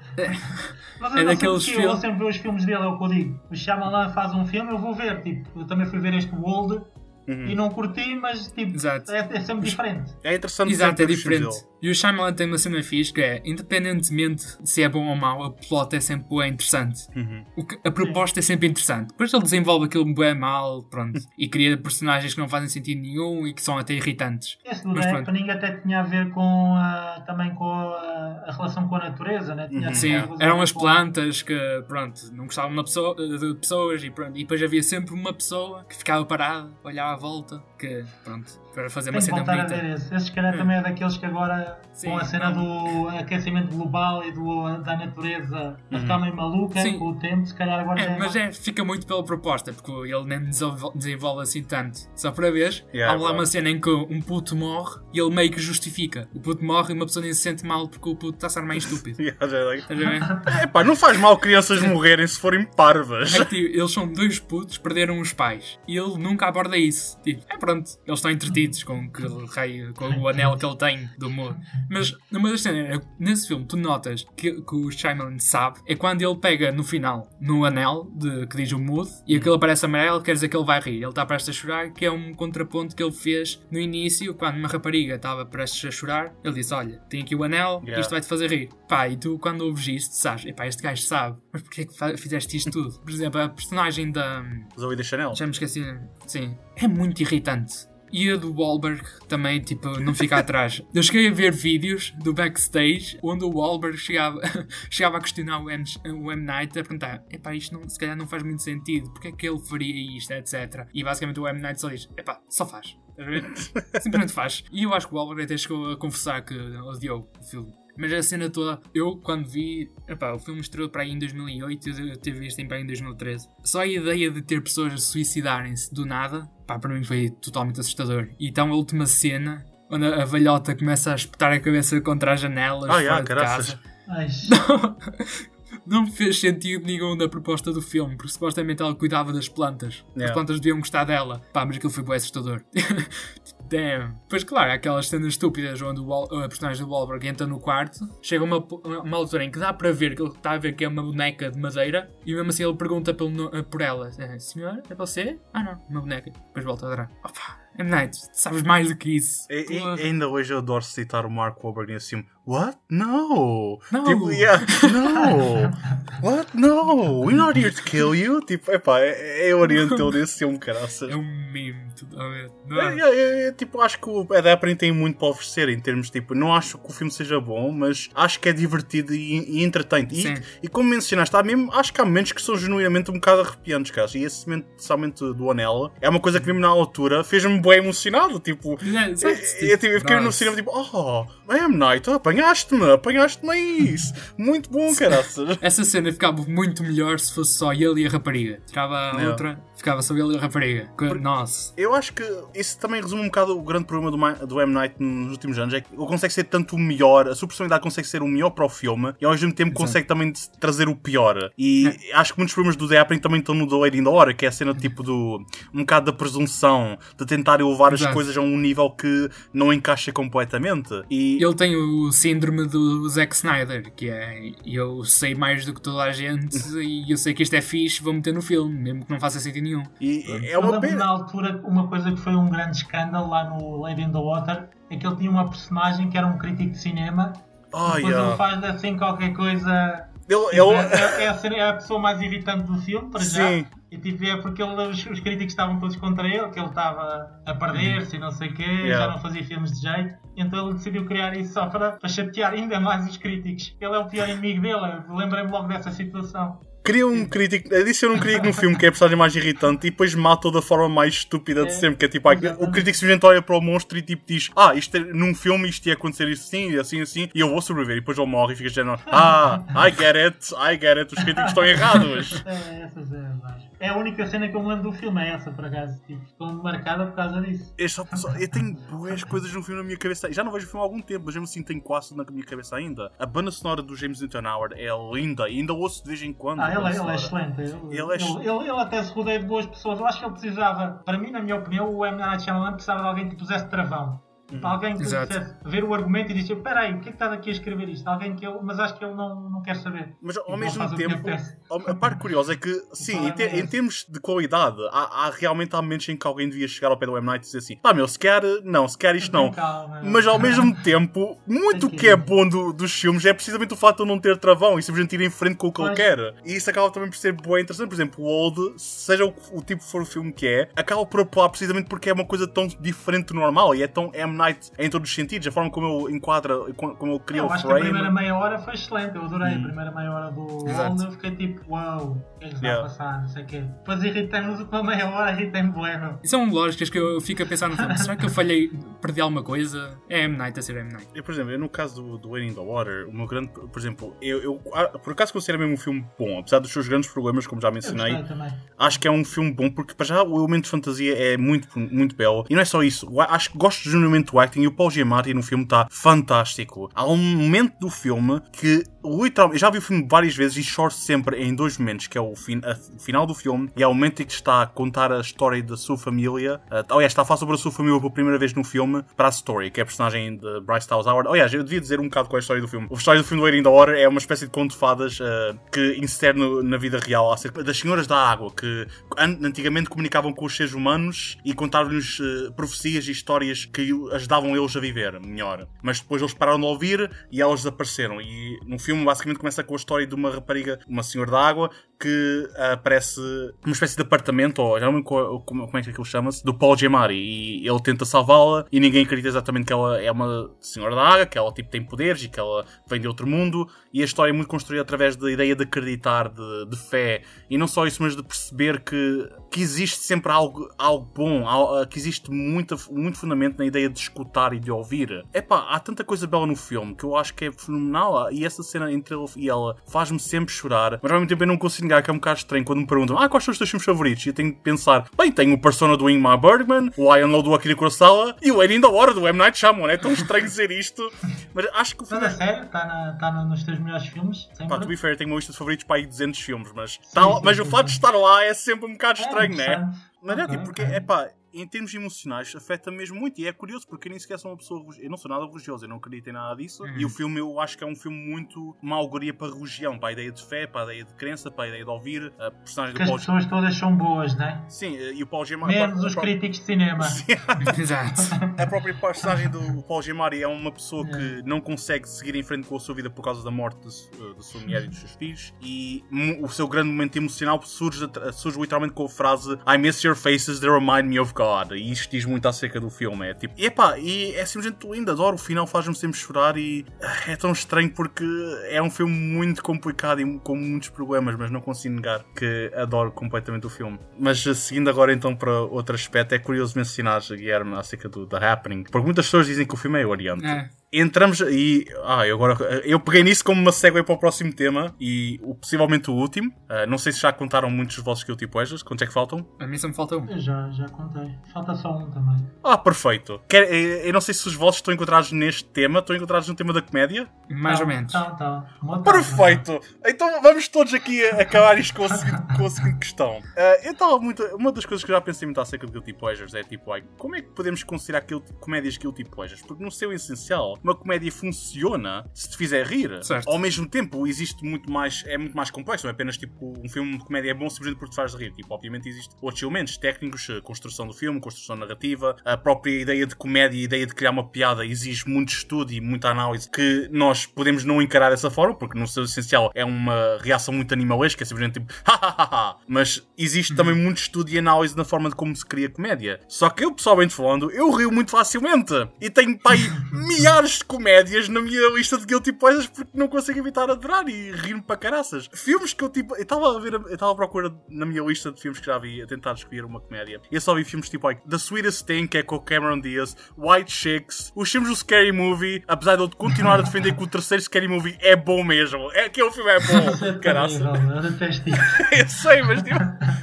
Mas eu É daqueles porquê, eu filmes- sempre ver os filmes dele, é o que eu digo. O Shyamalan faz um filme, eu vou ver. Tipo, eu também fui ver este Old Uhum. e não curti, mas tipo, Exato. é, é sempre diferente. É interessante Exato, é filmes diferente. E o Shyamalan tem uma cena fixe que é, independentemente de se é bom ou mau, a plot é sempre bué interessante. Uhum. O que- a proposta é sempre interessante. Depois ele desenvolve aquilo bué mal, pronto, e cria personagens que não fazem sentido nenhum e que são até irritantes. Esse do Mas pronto. Happening até tinha a ver com a, também com a, a relação com a natureza, né? Tinha Uhum. Sim, eram as plantas que, pronto, não gostavam de, pessoa, de pessoas e pronto. E depois havia sempre uma pessoa que ficava parada, olhava à volta, que, pronto, para fazer uma Tem cena a bonita. ver esse. Esse, se calhar, também é daqueles que agora, Sim, com a cena não. do aquecimento global e do, da natureza a Uhum. ficar meio maluca Sim. com o tempo, se calhar agora já É, é mas é, fica muito pela proposta, porque ele nem desenvolve, assim tanto. Só para ver, Yeah, há lá claro. uma cena em que um puto morre e ele meio que justifica. O puto morre e uma pessoa nem se sente mal porque o puto está a ser mais estúpido. Yeah, é a? É pá, não faz mal crianças morrerem se forem parvas. É que, tipo, eles são dois putos, perderam os pais. E ele nunca aborda isso. Tipo, é pronto, eles estão entretidos com, aquele raio, com o anel que ele tem do amor. Mas numa das cenas, é- nesse filme, tu notas que, que o Shyamalan sabe, é quando ele pega no final, no anel de, que diz o mood, e aquilo aparece amarelo, quer dizer que ele vai rir. Ele está prestes a chorar, que é um contraponto que ele fez no início, quando uma rapariga estava prestes a chorar. Ele disse: Olha, tem aqui o anel, Yeah. isto vai-te fazer rir. Pá, e tu, quando ouves isto, sabes, epá, este gajo sabe, mas porquê é que fizeste isto tudo? Por exemplo, a personagem da. Zoe da Chanel. Já me esqueci. Sim, é muito irritante. E a do Wahlberg também, tipo, não fica atrás. Eu cheguei a ver vídeos do backstage onde o Wahlberg chegava, chegava a questionar o M, o M. Night a perguntar: epá, isto não, se calhar não faz muito sentido, porque é que ele faria isto, etc. E basicamente o M. Night só diz: epá, só faz. Simplesmente faz. E eu acho que o Wahlberg até chegou a confessar que odiou o filme. Mas a cena toda, eu quando vi, epá, o filme estreou para aí em 2008 eu tive visto em, em 2013. Só a ideia de ter pessoas a suicidarem-se do nada, pá, para mim foi totalmente assustador. E então a última cena, onde a velhota começa a espetar a cabeça contra as janelas Ah, fora yeah, de caraças. casa. Ai, Não me fez sentido nenhum da proposta do filme, porque supostamente ela cuidava das plantas. As Yeah. plantas deviam gostar dela. Pá, mas aquilo foi bem assustador. Damn. Pois claro, há aquelas cenas estúpidas onde o Wal- a personagem do Wahlberg entra no quarto, chega uma, uma altura em que dá para ver que ele está a ver que é uma boneca de madeira e mesmo assim ele pergunta pelo no- por ela: "Eh, Senhor, é você? Ah não, uma boneca. Depois volta a atrás. Opa, M. Night, sabes mais do que isso. E- e- ainda hoje eu adoro citar o Mark Wahlberg nesse filme. What? No! No. Tipo, yeah, no! What? No! We're not here to kill you! Tipo, epá, é, é oriental nesse filme, caraças. É um meme, tudo a ver. É, é? é, é, tipo, acho que o Ed Aprin tem muito para oferecer em termos, tipo, não acho que o filme seja bom, mas acho que é divertido e, e entretém. Sim. E, e como mencionaste, há mesmo, acho que há momentos que são genuinamente um bocado arrepiantes, cara. E esse momento, especialmente do Anela, é uma coisa que mesmo na altura fez-me bem emocionado, tipo... É, Eu, sabes, eu, tipo, eu fiquei no nossa. cinema tipo, oh, M. Night, apanhaste-me, apanhaste-me isso. Muito bom, caraças. Essa cena ficava muito melhor se fosse só ele e a rapariga. Tirava a outra, ficava só ele e a rapariga. Que- Nossa. Eu acho que isso também resume um bocado o grande problema do, Ma- do M. Night nos últimos anos. É que ele consegue ser tanto o melhor, a sua personalidade consegue ser o melhor para o filme e ao mesmo tempo Exato. consegue também trazer o pior. E acho que muitos problemas do The Apple também estão no The Lady in the Hora, que é a cena tipo do. um bocado da presunção, de tentar elevar as Exato. coisas a um nível que não encaixa completamente. E. Ele tem o síndrome do Zack Snyder, que é eu sei mais do que toda a gente e eu sei que isto é fixe, vou meter no filme, mesmo que não faça sentido nenhum. E é uma lembro na pena. altura uma coisa que foi um grande escândalo lá no Lady in the Water é que ele tinha uma personagem que era um crítico de cinema. Oh, Depois yeah. ele faz assim qualquer coisa. Ele, É, ele- é- é a, ser- é a pessoa mais irritante do filme, para já. Sim. E tipo, é porque ele- os, os críticos estavam todos contra ele, que ele estava a perder-se e não sei o quê, Yeah. já não fazia filmes de jeito. Então ele decidiu criar isso só para, para chatear ainda mais os críticos. Ele é o pior inimigo dele, lembrei-me logo dessa situação. Cria um crítico, adiciona um crítico no filme que é a personagem mais irritante e depois mata-o da forma mais estúpida de É, sempre. Que é tipo, ah, o crítico simplesmente olha para o monstro e tipo diz: Ah, isto é, num filme isto ia acontecer isto assim, assim, assim, e eu vou sobreviver. E depois ele morre e fica dizendo: Ah, I get it, I get it, os críticos estão errados. É, essas é. É a única cena que eu me lembro do filme, é essa por acaso. Tipo, estou marcada por causa disso. Eu, só- só- eu tenho boas coisas no filme na minha cabeça. Já não vejo o filme há algum tempo, mas mesmo assim tenho quase na minha cabeça ainda. A banda sonora do James Newton Howard é linda e ainda ouço de vez em quando. Ah, ele, é- ele é excelente. Ele, Ele é ex- ele- ele até se rodeia de boas pessoas. Eu acho que ele precisava, para mim, na minha opinião, o M. Night Shyamalan precisava de alguém que pusesse travão. Tipo, alguém que Exato. dissesse, ver o argumento e dizer: Espera aí, o que é que estás aqui a escrever isto? Alguém que ele, mas acho que ele não, não quer saber. Mas ao Ele mesmo o tempo, a parte curiosa é que, sim, em, te- em termos de qualidade, há, há realmente há momentos em que alguém devia chegar ao pé do M. Night e dizer assim: pá, meu, se quer, não, se quer isto não. Calma. Mas ao mesmo tempo, muito Tem que é bom do- dos filmes é precisamente o facto de ele não ter travão e simplesmente ir em frente com o que ele Pois. quer. E isso acaba também por ser bem interessante. Por exemplo, o Old, seja o, o tipo que for o filme que é, acaba por apelar precisamente porque é uma coisa tão diferente do normal e é tão M. Night em todos os sentidos. A forma como ele enquadra, como ele cria Eu o acho que a frame. primeira meia hora foi excelente, eu adorei Hum. a primeira meia hora do Exato. Eu fiquei tipo, uau, o que é que está Yeah. a passar, não sei o quê. Depois irritei-me uma meia hora, irritei-me bueno. E são lógicas que eu fico a pensar no filme. Será que eu falhei, perdi alguma coisa? É M. Night a ser M. Night. Eu, por exemplo, eu, no caso do, do Wayne in the Water, o meu grande. Por exemplo, eu, eu ah, por acaso considero mesmo um filme bom, apesar dos seus grandes problemas, como já mencionei. Acho que é um filme bom porque, para já, o elemento de fantasia é muito, muito belo. E não é só isso. Acho que gosto genuinamente acting e o Paul Giamatti no filme está fantástico. Há um momento do filme que, literalmente, eu já vi o filme várias vezes e choro sempre em dois momentos, que é o, fin a- o final do filme e é o momento em que está a contar a história da sua família. Uh, aliás, está a falar sobre a sua família pela primeira vez no filme para a Story, que é a personagem de Bryce Dallas Howard. Aliás, eu devia dizer um bocado qual é a história do filme. A história do filme do Waiting the Water é uma espécie de conto de fadas uh, que insere na vida real acerca das senhoras da água, que an- antigamente comunicavam com os seres humanos e contavam-lhes uh, profecias e histórias que ajudavam eles a viver melhor. Mas depois eles pararam de ouvir e elas desapareceram. E no filme basicamente começa com a história de uma rapariga, uma senhora da água, que aparece uma espécie de apartamento, ou já não como, como é que aquilo chama-se, do Paul Giamatti. E ele tenta salvá-la e ninguém acredita exatamente que ela é uma senhora da água, que ela tipo, tem poderes e que ela vem de outro mundo. E a história é muito construída através da ideia de acreditar, de, de fé. E não só isso, mas de perceber que, que existe sempre algo, algo bom, algo, que existe muito, muito fundamento na ideia de escutar e de ouvir. Epá, há tanta coisa bela no filme que eu acho que é fenomenal. E essa cena entre ele e ela faz-me sempre chorar. Mas ao mesmo tempo eu não consigo negar que é um bocado estranho quando me perguntam ah, quais são os teus filmes favoritos? E eu tenho de pensar, bem, tenho o Persona do Ingmar Bergman, o Low do Akira Kurosawa e o Lady in the Water do M. Night Shyamalan. É tão estranho dizer isto, mas acho que o filme... Mas é sério? Está tá nos teus melhores filmes? Pá, to be fair, tenho uma lista de favoritos para aí 200 filmes, mas, sim, tá, sim, mas sim, o fato de estar lá é sempre um bocado é, estranho, né? Mas é tipo, porque, é pá, em termos emocionais, afeta mesmo muito. E é curioso porque eu nem sequer sou uma pessoa. Eu não sou nada religioso, eu não acredito em nada disso. Uhum. E o filme eu acho que é um filme muito uma alegoria para a religião, para a ideia de fé, para a ideia de crença, para a ideia de ouvir. A personagem que do Paul as pessoas todas são boas, né? Sim, e o Paul Giamatti. Menos os críticos de cinema. Exato. A própria personagem do Paul Giamatti é uma pessoa que não consegue seguir em frente com a sua vida por causa da morte da sua mulher e dos seus filhos. E o seu grande momento emocional surge, surge literalmente com a frase I miss your faces, they remind me of E isto diz muito acerca do filme. É tipo, epá, e é simplesmente lindo, adoro. O final faz-me sempre chorar e ah, é tão estranho porque é um filme muito complicado e com muitos problemas, mas não consigo negar que adoro completamente o filme. Mas ah, seguindo agora então para outro aspecto, é curioso mencionar, Guilherme, acerca do The Happening, porque muitas pessoas dizem que o filme é oriente. É entramos e. Ah, eu agora. Eu peguei nisso como uma segue para o próximo tema e o, possivelmente o último. Uh, não sei se já contaram muitos dos vossos Guilty Pleasures. Quantos é que faltam? A mim só me falta um. Eu já, já contei. Falta só um também. Ah, perfeito. Quer, eh, eu não sei se os vossos estão encontrados neste tema. Estão encontrados no tema da comédia? Mais tá, ou menos. Tá, tá. Perfeito. Então vamos todos aqui acabar isto com a seguinte, com a seguinte questão. Uh, eu estava muito. Uma das coisas que eu já pensei muito acerca de Guilty Pleasures é tipo, ai, como é que podemos considerar comédias Guilty Pleasures? Porque no seu essencial, uma comédia funciona se te fizer rir. Certo. Ao mesmo tempo, existe muito mais, é muito mais complexo. Não é apenas tipo um filme de comédia é bom simplesmente porque te faz rir. Tipo, obviamente existem outros elementos técnicos, construção do filme, construção narrativa, a própria ideia de comédia e a ideia de criar uma piada exige muito estudo e muita análise que nós podemos não encarar dessa forma, porque no seu essencial é uma reação muito animalesca, é simplesmente tipo ha. Mas existe uhum. também muito estudo e análise na forma de como se cria comédia. Só que eu, pessoalmente falando, eu rio muito facilmente. E tenho, pai, milhares de comédias na minha lista de guilty pleasures porque não consigo evitar adorar e rir-me para caraças. Filmes que eu tipo. Eu estava a ver, eu estava à procura na minha lista de filmes que já vi a tentar escolher uma comédia. E eu só vi filmes tipo like, The Sweetest Thing, que é com o Cameron Diaz, White Chicks, os filmes do Scary Movie, apesar de eu continuar a defender que o terceiro Scary Movie é bom mesmo. É que o filme é bom, caraças. eu sei, mas tipo,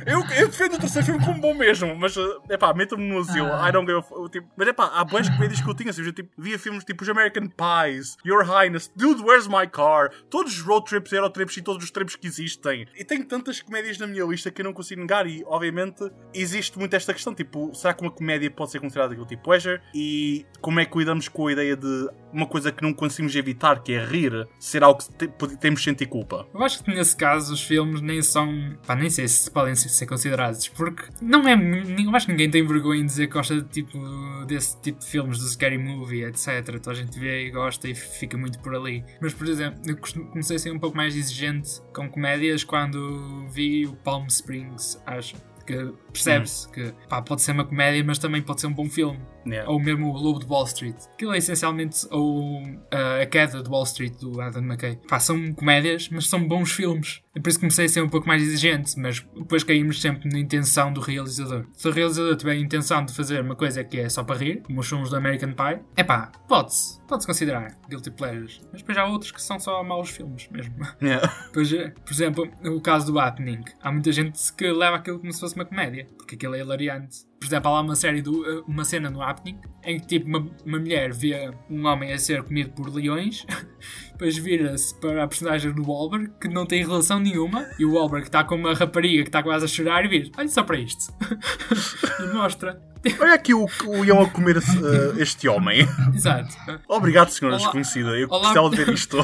eu, eu defendo o terceiro filme como bom mesmo, mas é pá, metam-me no asilo. Ah. I don't give a, tipo, Mas é pá, há boas comédias que eu tinha, assim, eu, tipo, via filmes tipo os American Pie Your Highness, Dude, Where's My Car? Todos os road trips, trips e todos os trips que existem. E tenho tantas comédias na minha lista que eu não consigo negar. E, obviamente, existe muito esta questão: tipo, será que uma comédia pode ser considerada guilty pleasure? E como é que cuidamos com a ideia de uma coisa que não conseguimos evitar, que é rir, ser algo que temos de sentir culpa? Eu acho que nesse caso os filmes nem são. pá, nem sei se podem ser considerados, porque não é. Eu acho que ninguém tem vergonha de dizer que gosta de, tipo, desse tipo de filmes, do Scary Movie, etc. Então a gente vê e gosta e fica muito por ali. Mas, por exemplo, eu comecei a ser um pouco mais exigente com comédias quando vi o Palm Springs, acho. Que percebe-se hum. que pá, pode ser uma comédia, mas também pode ser um bom filme. Yeah. Ou mesmo o Lobo de Wall Street. Aquilo é essencialmente ou, uh, A Queda de Wall Street do Adam McKay. Pá, são comédias, mas são bons filmes. É por isso que comecei a ser um pouco mais exigente, mas depois caímos sempre na intenção do realizador. Se o realizador tiver a intenção de fazer uma coisa que é só para rir, como os filmes do American Pie, é pá, pode-se. Pode-se considerar guilty pleasures. Mas depois há outros que são só maus filmes mesmo. Yeah. Pois, eh, por exemplo, o caso do Happening. Há muita gente que leva aquilo como se fosse uma comédia, porque aquilo é hilariante. Por exemplo, há lá uma série, do, eh, uma cena no Happening em que tipo uma, uma mulher vê um homem a ser comido por leões, depois vira-se para a personagem do Wahlberg que não tem relação nenhuma e o Wahlberg está com uma rapariga que está quase a chorar e diz: Olha só para isto. e mostra. Olha aqui o, o iam a comer uh, este homem. Exato. Obrigado, senhora Olá. desconhecida. Eu Olá. gostava de ver isto.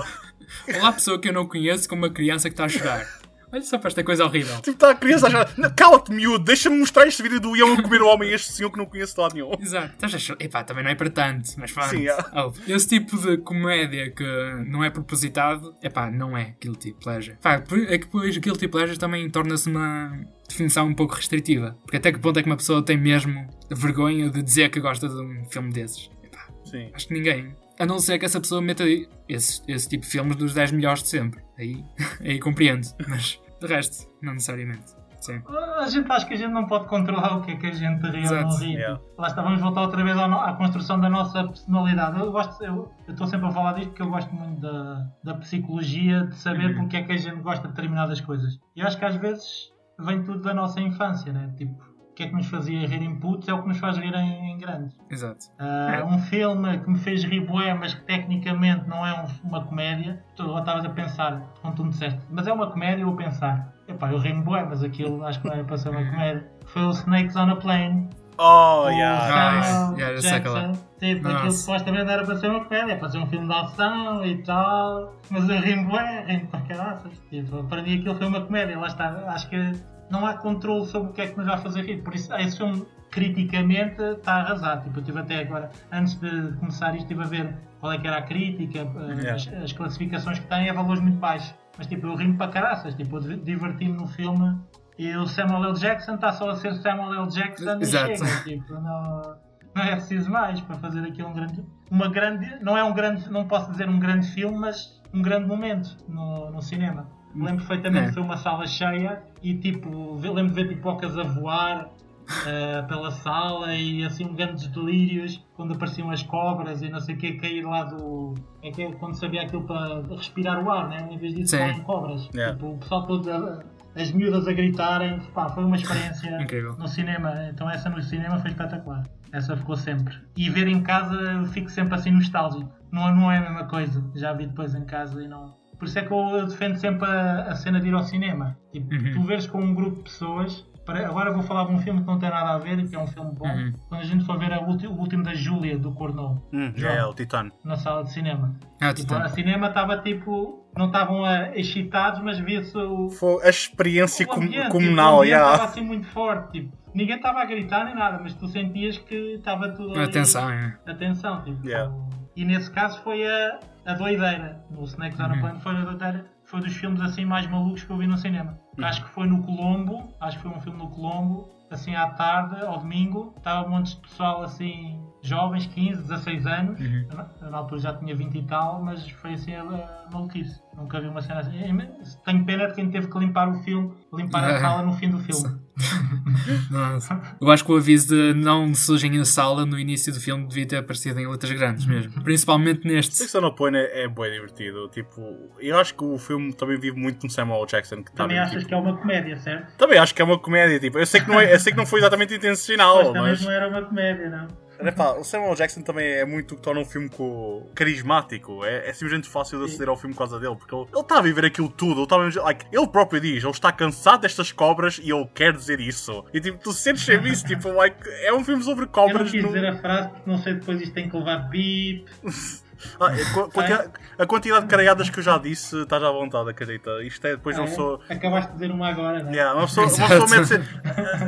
Olá, pessoa que eu não conheço com uma criança que está a chorar. Olha só para esta coisa horrível. Tipo, está a criança a achar, "Não, cala-te, miúdo, deixa-me mostrar este vídeo do Ião a comer o homem este senhor que não conheço de lado nenhum. Exato. Estás a achar- Epá, também não é para tanto, mas pronto. Sim, é. Oh, Esse tipo de comédia que não é propositado, epá, não é guilty pleasure. Pá, é que depois guilty pleasure também torna-se uma definição um pouco restritiva. Porque até que ponto é que uma pessoa tem mesmo vergonha de dizer que gosta de um filme desses? Epá, Sim. acho que ninguém. A não ser que essa pessoa meta esse, esse tipo de filmes dos 10 melhores de sempre. Aí, aí compreendo. Mas de resto, não necessariamente. Sim. A gente acha que a gente não pode controlar o que é que a gente ri ou não ri. Yeah. Lá está, vamos voltar outra vez no- à, construção da nossa personalidade. Eu gosto, eu eu estou sempre a falar disto porque eu gosto muito da, da psicologia, de saber Uhum. porque é que a gente gosta de determinadas coisas. E acho que às vezes vem tudo da nossa infância, né? Tipo, o que é que nos fazia rir em putos é o que nos faz rir em, em grandes. Exato. Ah, É. Um filme que me fez rir bué, mas que tecnicamente não é um- uma comédia. Tu estavas a pensar, quando tu me disseste, mas é uma comédia, eu vou pensar, epá, eu ri-me bué, mas aquilo acho que não era para ser uma comédia. Foi o Snakes on a Plane. Oh, yeah. Nice. Yeah, já sei qual é. Jackson. Tipo, aquilo supostamente era para ser uma comédia, é para ser um filme de ação e tal. Mas eu ri-me bué, ri-me para caraças. Tipo, para mim aquilo foi uma comédia, lá está. Acho que não há controle sobre o que é que nos vai fazer rir. Por isso, esse filme, criticamente, está arrasado. Tipo, eu estive até agora, antes de começar isto, estive a ver qual é que era a crítica, eh, Yeah. as, as classificações que tem, é valores muito baixos. Mas tipo, eu ri-me para caraças, tipo, eu diverti-me no filme e o Samuel L. Jackson está só a ser Samuel L. Jackson Exato. e chega. Tipo, não, não é preciso mais para fazer aquilo um grande. Uma grande. Não é um grande. Não posso dizer um grande filme, mas um grande momento no, no cinema. Lembro perfeitamente É. que foi uma sala cheia e tipo, lembro de ver pipocas a voar eh, pela sala e assim grandes delírios quando apareciam as cobras e não sei o que cair lá do. É que é quando sabia aquilo para respirar o ar, né? Em vez disso Sim. cobras. Yeah. Tipo, o pessoal todo a- as miúdas a gritarem, pá, foi uma experiência no cinema. Então essa no cinema foi espetacular. Essa ficou sempre. E ver em casa fico sempre assim nostálgico. Não, não é a mesma coisa. Já vi depois em casa e não. Por isso é que eu defendo sempre a, a cena de ir ao cinema. Tipo, Uhum. tu veres com um grupo de pessoas. para- Agora vou falar de um filme que não tem nada a ver e que é um filme bom. Uhum. Quando a gente for ver a ulti- o último da Júlia do Cornô Hum, já é, o Titano. na sala de cinema. Ah, Tipo, Titã. a cinema estava tipo. Não estavam excitados, mas via-se o, Foi a experiência o com- ambiente, comunal, tipo, o yeah. estava assim muito forte. Tipo, ninguém estava a gritar nem nada, mas tu sentias que estava tudo ali. Atenção, é. Atenção, tipo. Yeah. E nesse caso foi a, a doideira. No Snakes on a Uhum. Plane foi a doideira. Foi dos filmes assim mais malucos que eu vi no cinema. Uhum. Acho que foi no Colombo. Acho que foi um filme no Colombo. Assim à tarde, ao domingo. Estava um monte de pessoal assim, jovens, 15, 16 anos. Uhum. Eu, na- altura já tinha 20 e tal, mas foi assim a, a maluquice. Nunca vi uma cena assim. Tenho pena de quem teve que limpar o filme, limpar a Ah. sala no fim do filme. Nossa. Eu acho que o aviso de não surgem a sala no início do filme devia ter aparecido em letras grandes mesmo. Principalmente neste. Six on a Plane é, é bem divertido. Tipo, eu acho que o filme também vive muito no Samuel Jackson. Que tá Também mesmo, achas tipo- que é uma comédia, certo? Também acho que é uma comédia. Tipo, eu sei que não, é, eu sei que não foi exatamente intencional, Mas também mas. não era uma comédia, não. Epá, o Samuel Jackson também é muito que torna um filme co- carismático. É, é simplesmente fácil de aceder ao filme por causa dele, porque ele está a viver aquilo tudo. Ele, tá viver- like, ele próprio diz, ele está cansado destas cobras e ele quer dizer isso. E tipo, tu sentes sempre isso, tipo, like, é um filme sobre Eu não cobras. quis no- dizer a frase porque não sei depois isto tem que levar bip. Ah, a, quanti- a quantidade de carayadas que eu já disse, estás à vontade, acredita. Isto é, depois não Ah, é? sou. Acabaste de dizer uma agora, não é? Yeah, uma pessoa, uma pessoa mete sempre,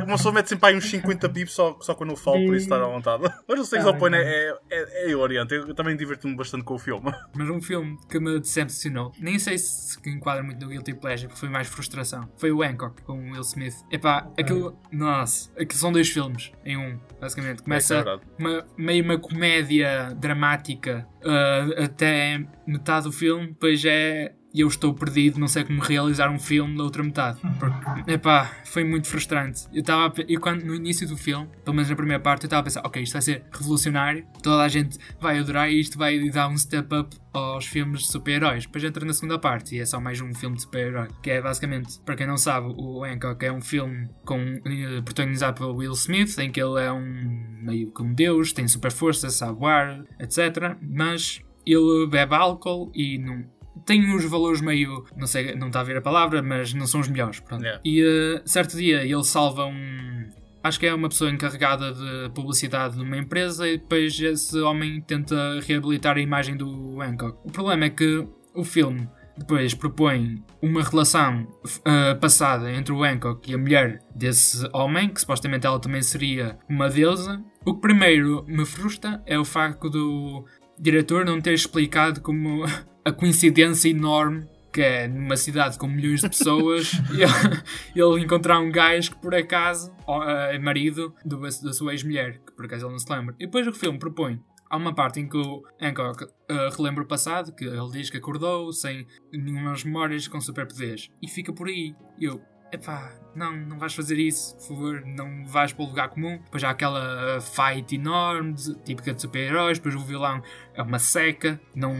uma pessoa mete sempre aí uns 50 pips só, só quando eu falo, por isso estás à vontade. Mas o Sex Tá on Plane bem, é, é, é oriente. Eu também diverto-me bastante com o filme. Mas um filme que me decepcionou, nem sei se enquadra muito no Guilty Pleasure, porque foi mais frustração. Foi o Hancock com o Will Smith. Epá, aquilo. Nossa, aquilo são dois filmes em um, basicamente. É Começa verdade. uma, meio uma comédia dramática ah, até metade do filme, depois é. Eu estou perdido, não sei como realizar um filme da outra metade. Porque, epá, foi muito frustrante. Eu estava a pe- e quando no início do filme, pelo menos na primeira parte, eu estava a pensar, ok, isto vai ser revolucionário, toda a gente vai adorar e isto vai dar um step up aos filmes de super-heróis. Depois entra na segunda parte e é só mais um filme de super-herói. Que é basicamente, para quem não sabe, o Hancock é um filme com, eh, protagonizado pelo Will Smith, em que ele é um meio que um deus, tem super força, sabe voar, etc. Mas ele bebe álcool e não. Tem uns valores meio. Não sei, não está a ver a palavra, mas não são os melhores. Yeah. E eh, certo dia ele salva um. Acho que é uma pessoa encarregada de publicidade numa empresa e depois esse homem tenta reabilitar a imagem do Hancock. O problema é que o filme Depois propõe uma relação uh, passada entre o Hancock e a mulher desse homem, que supostamente ela também seria uma deusa. O que primeiro me frustra é o facto do diretor não ter explicado como a coincidência enorme que é numa cidade com milhões de pessoas ele, ele encontrar um gajo que por acaso é marido do, da sua ex-mulher, que por acaso ele não se lembra. E depois o filme propõe Há uma parte em que o Hancock uh, relembra o passado, que ele diz que acordou sem nenhumas memórias com superpoderes. E fica por aí. Eu, epá, não, não vais fazer isso, por favor, não vais para o lugar comum. Depois há aquela fight enorme, típica de super-heróis, depois o vilão é uma seca. Não,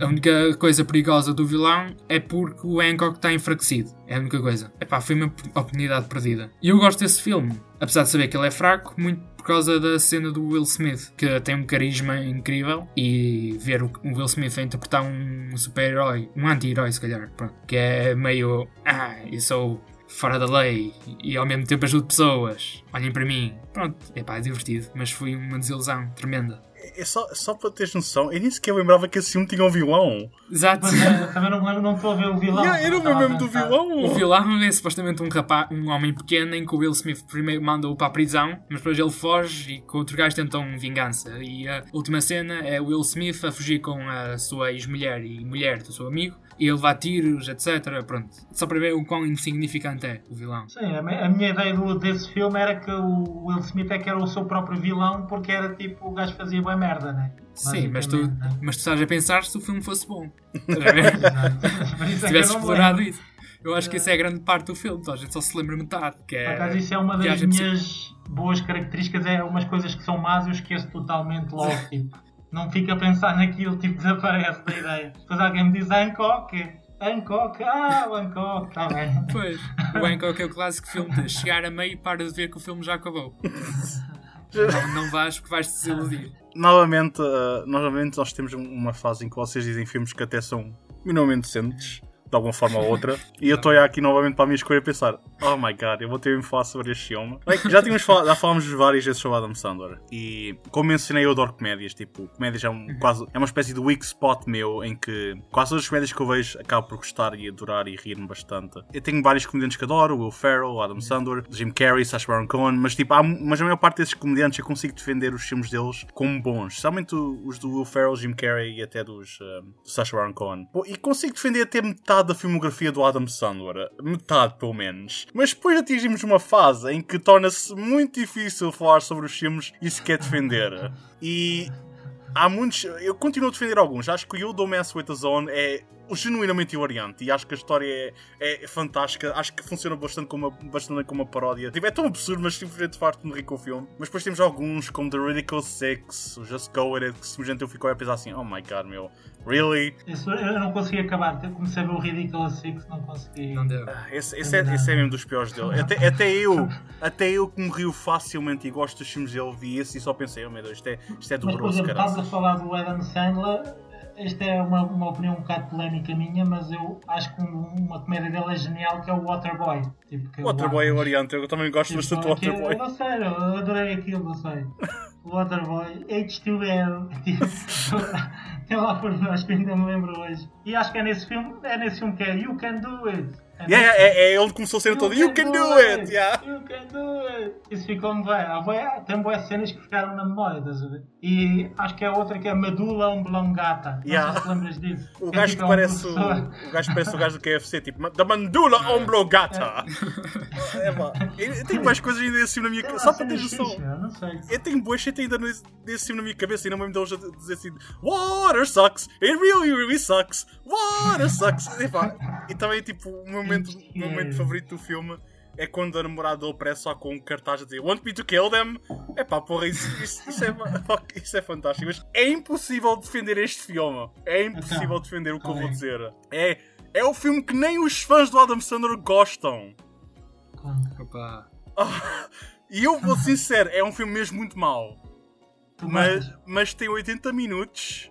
a única coisa perigosa do vilão é porque o Hancock está enfraquecido. É a única coisa. Epá, foi uma oportunidade perdida. E eu gosto desse filme, apesar de saber que ele é fraco, muito por causa da cena do Will Smith, que tem um carisma incrível, e ver o Will Smith a interpretar um super-herói, um anti-herói se calhar, pronto, que é meio. Ah, eu sou fora da lei e ao mesmo tempo ajudo pessoas. Olhem para mim. Pronto, é pá, é divertido, mas foi uma desilusão tremenda. É só, só para teres noção, eu nem sequer lembrava que esse filme tinha um vilão. Exato. É, também não me lembro, não estou a ver o vilão. Yeah, eu não me lembro do vilão. O vilão é supostamente um rapaz, um homem pequeno em que o Will Smith primeiro manda-o para a prisão, mas depois ele foge e com outro gajo tentam vingança. E a última cena é o Will Smith a fugir com a sua ex-mulher e mulher do seu amigo e levar tiros, etc. Pronto. Só para ver o quão insignificante é o vilão. Sim, a, minha ideia do, desse filme era que o Will Smith é que era o seu próprio vilão porque era tipo o gajo fazia boa merda, né? Sim, mas tu, né? mas tu estás a pensar se o filme fosse bom. se tivesse explorado isso. Eu acho que isso é a grande parte do filme, então a gente só se lembra metade. Que é, Por acaso, isso é uma das minhas boas características, é umas coisas que são más eu esqueço totalmente logo. tipo não fica a pensar naquilo, tipo, desaparece da ideia. Depois alguém me diz Hancock, Hancock, ah, o Hancock, está bem. Pois, o Hancock é o clássico filme de chegar a meio e para de ver que o filme já acabou. não, não vais porque vais te desiludir. Novamente, uh, novamente, nós temos uma fase em que vocês dizem filmes que até são minimamente decentes de alguma forma ou outra. E eu estou aqui novamente para a minha escolha a pensar: oh my god, eu vou ter de falar sobre este filme. Like, já tínhamos falado, já falámos várias vezes sobre Adam Sandler. E como mencionei, eu adoro comédias. Tipo, comédias é, um, uhum. quase, é uma espécie de weak spot meu em que quase todas as comédias que eu vejo acabo por gostar e adorar e rir-me bastante. Eu tenho vários comediantes que adoro: Will Ferrell, Adam Sandler, Jim Carrey, Sacha Baron Cohen. Mas, tipo, há, mas a maior parte desses comediantes eu consigo defender os filmes deles como bons. Especialmente os do Will Ferrell, Jim Carrey e até dos uh, do Sacha Baron Cohen. E consigo defender até metade da filmografia do Adam Sandler. Metade, pelo menos. Mas depois atingimos uma fase em que torna-se muito difícil falar sobre os filmes e se quer defender. E há muitos. Eu continuo a defender alguns. Acho que o You Don't Mess With The Zone é genuinamente hilariante e acho que a história é, é fantástica. Acho que funciona bastante como uma, bastante como uma paródia. Tipo, é tão absurdo, mas simplesmente farto de rir com o filme. Mas depois temos alguns, como The Ridiculous Six, o Just Go With It, que simplesmente eu fico a pensar assim: oh my god, meu, really? Isso, eu não consegui acabar. Comecei a ver o Ridiculous Six, não consegui. Não deu. Ah, esse, esse, é, esse é mesmo dos piores dele. Até, até eu, até eu que me rio facilmente e gosto dos filmes dele, vi esse e só pensei: oh meu Deus, isto é, isto é doloroso, Mas, por exemplo, estás a falar do Adam Sandler esta é uma, uma opinião um bocado polémica minha, mas eu acho que uma comédia dele é genial, que é o Waterboy. Tipo, é Waterboy é oriente, eu também gosto tipo, bastante do Waterboy. Eu não sei, eu adorei aquilo, não sei. Waterboy, H2L. Tem lá por acho que ainda me lembro hoje. E acho que é nesse filme, é nesse filme que é You Can Do It. É, yeah, é, é onde começou a cena toda. You can do it! Yeah. You can do it! Isso ficou-me bem. Tem boas cenas que ficaram na memória, estás a ver? E acho que é outra que é Medula Oblongata. Yeah. Não sei se lembras disso. O gajo que, parece o, o gajo parece o gajo do KFC, tipo, da Mandula Oblongata. É, pá. Eu tenho mais coisas ainda filme na minha cabeça. Só para ter noção. Eu tenho boas shit ainda desse filme na minha cabeça e não me lembro de dizer assim: Water sucks! It really, really sucks! Water sucks! E, pá, e também, tipo, meu momento, o momento favorito do filme é quando a namorada dele aparece só com um cartaz a dizer Want me to kill them? É pá, porra, isso, isso, isso, é, isso é fantástico. Mas é impossível defender este filme. É impossível então, defender o que eu vou dizer. É, é o filme que nem os fãs do Adam Sandler gostam. Opa. e eu vou ser sincero, é um filme mesmo muito mau. Mas, mas tem 80 minutos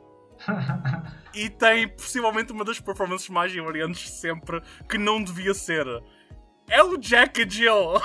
e tem possivelmente uma das performances mais hilariantes sempre que não devia ser. É o Jack e Jill.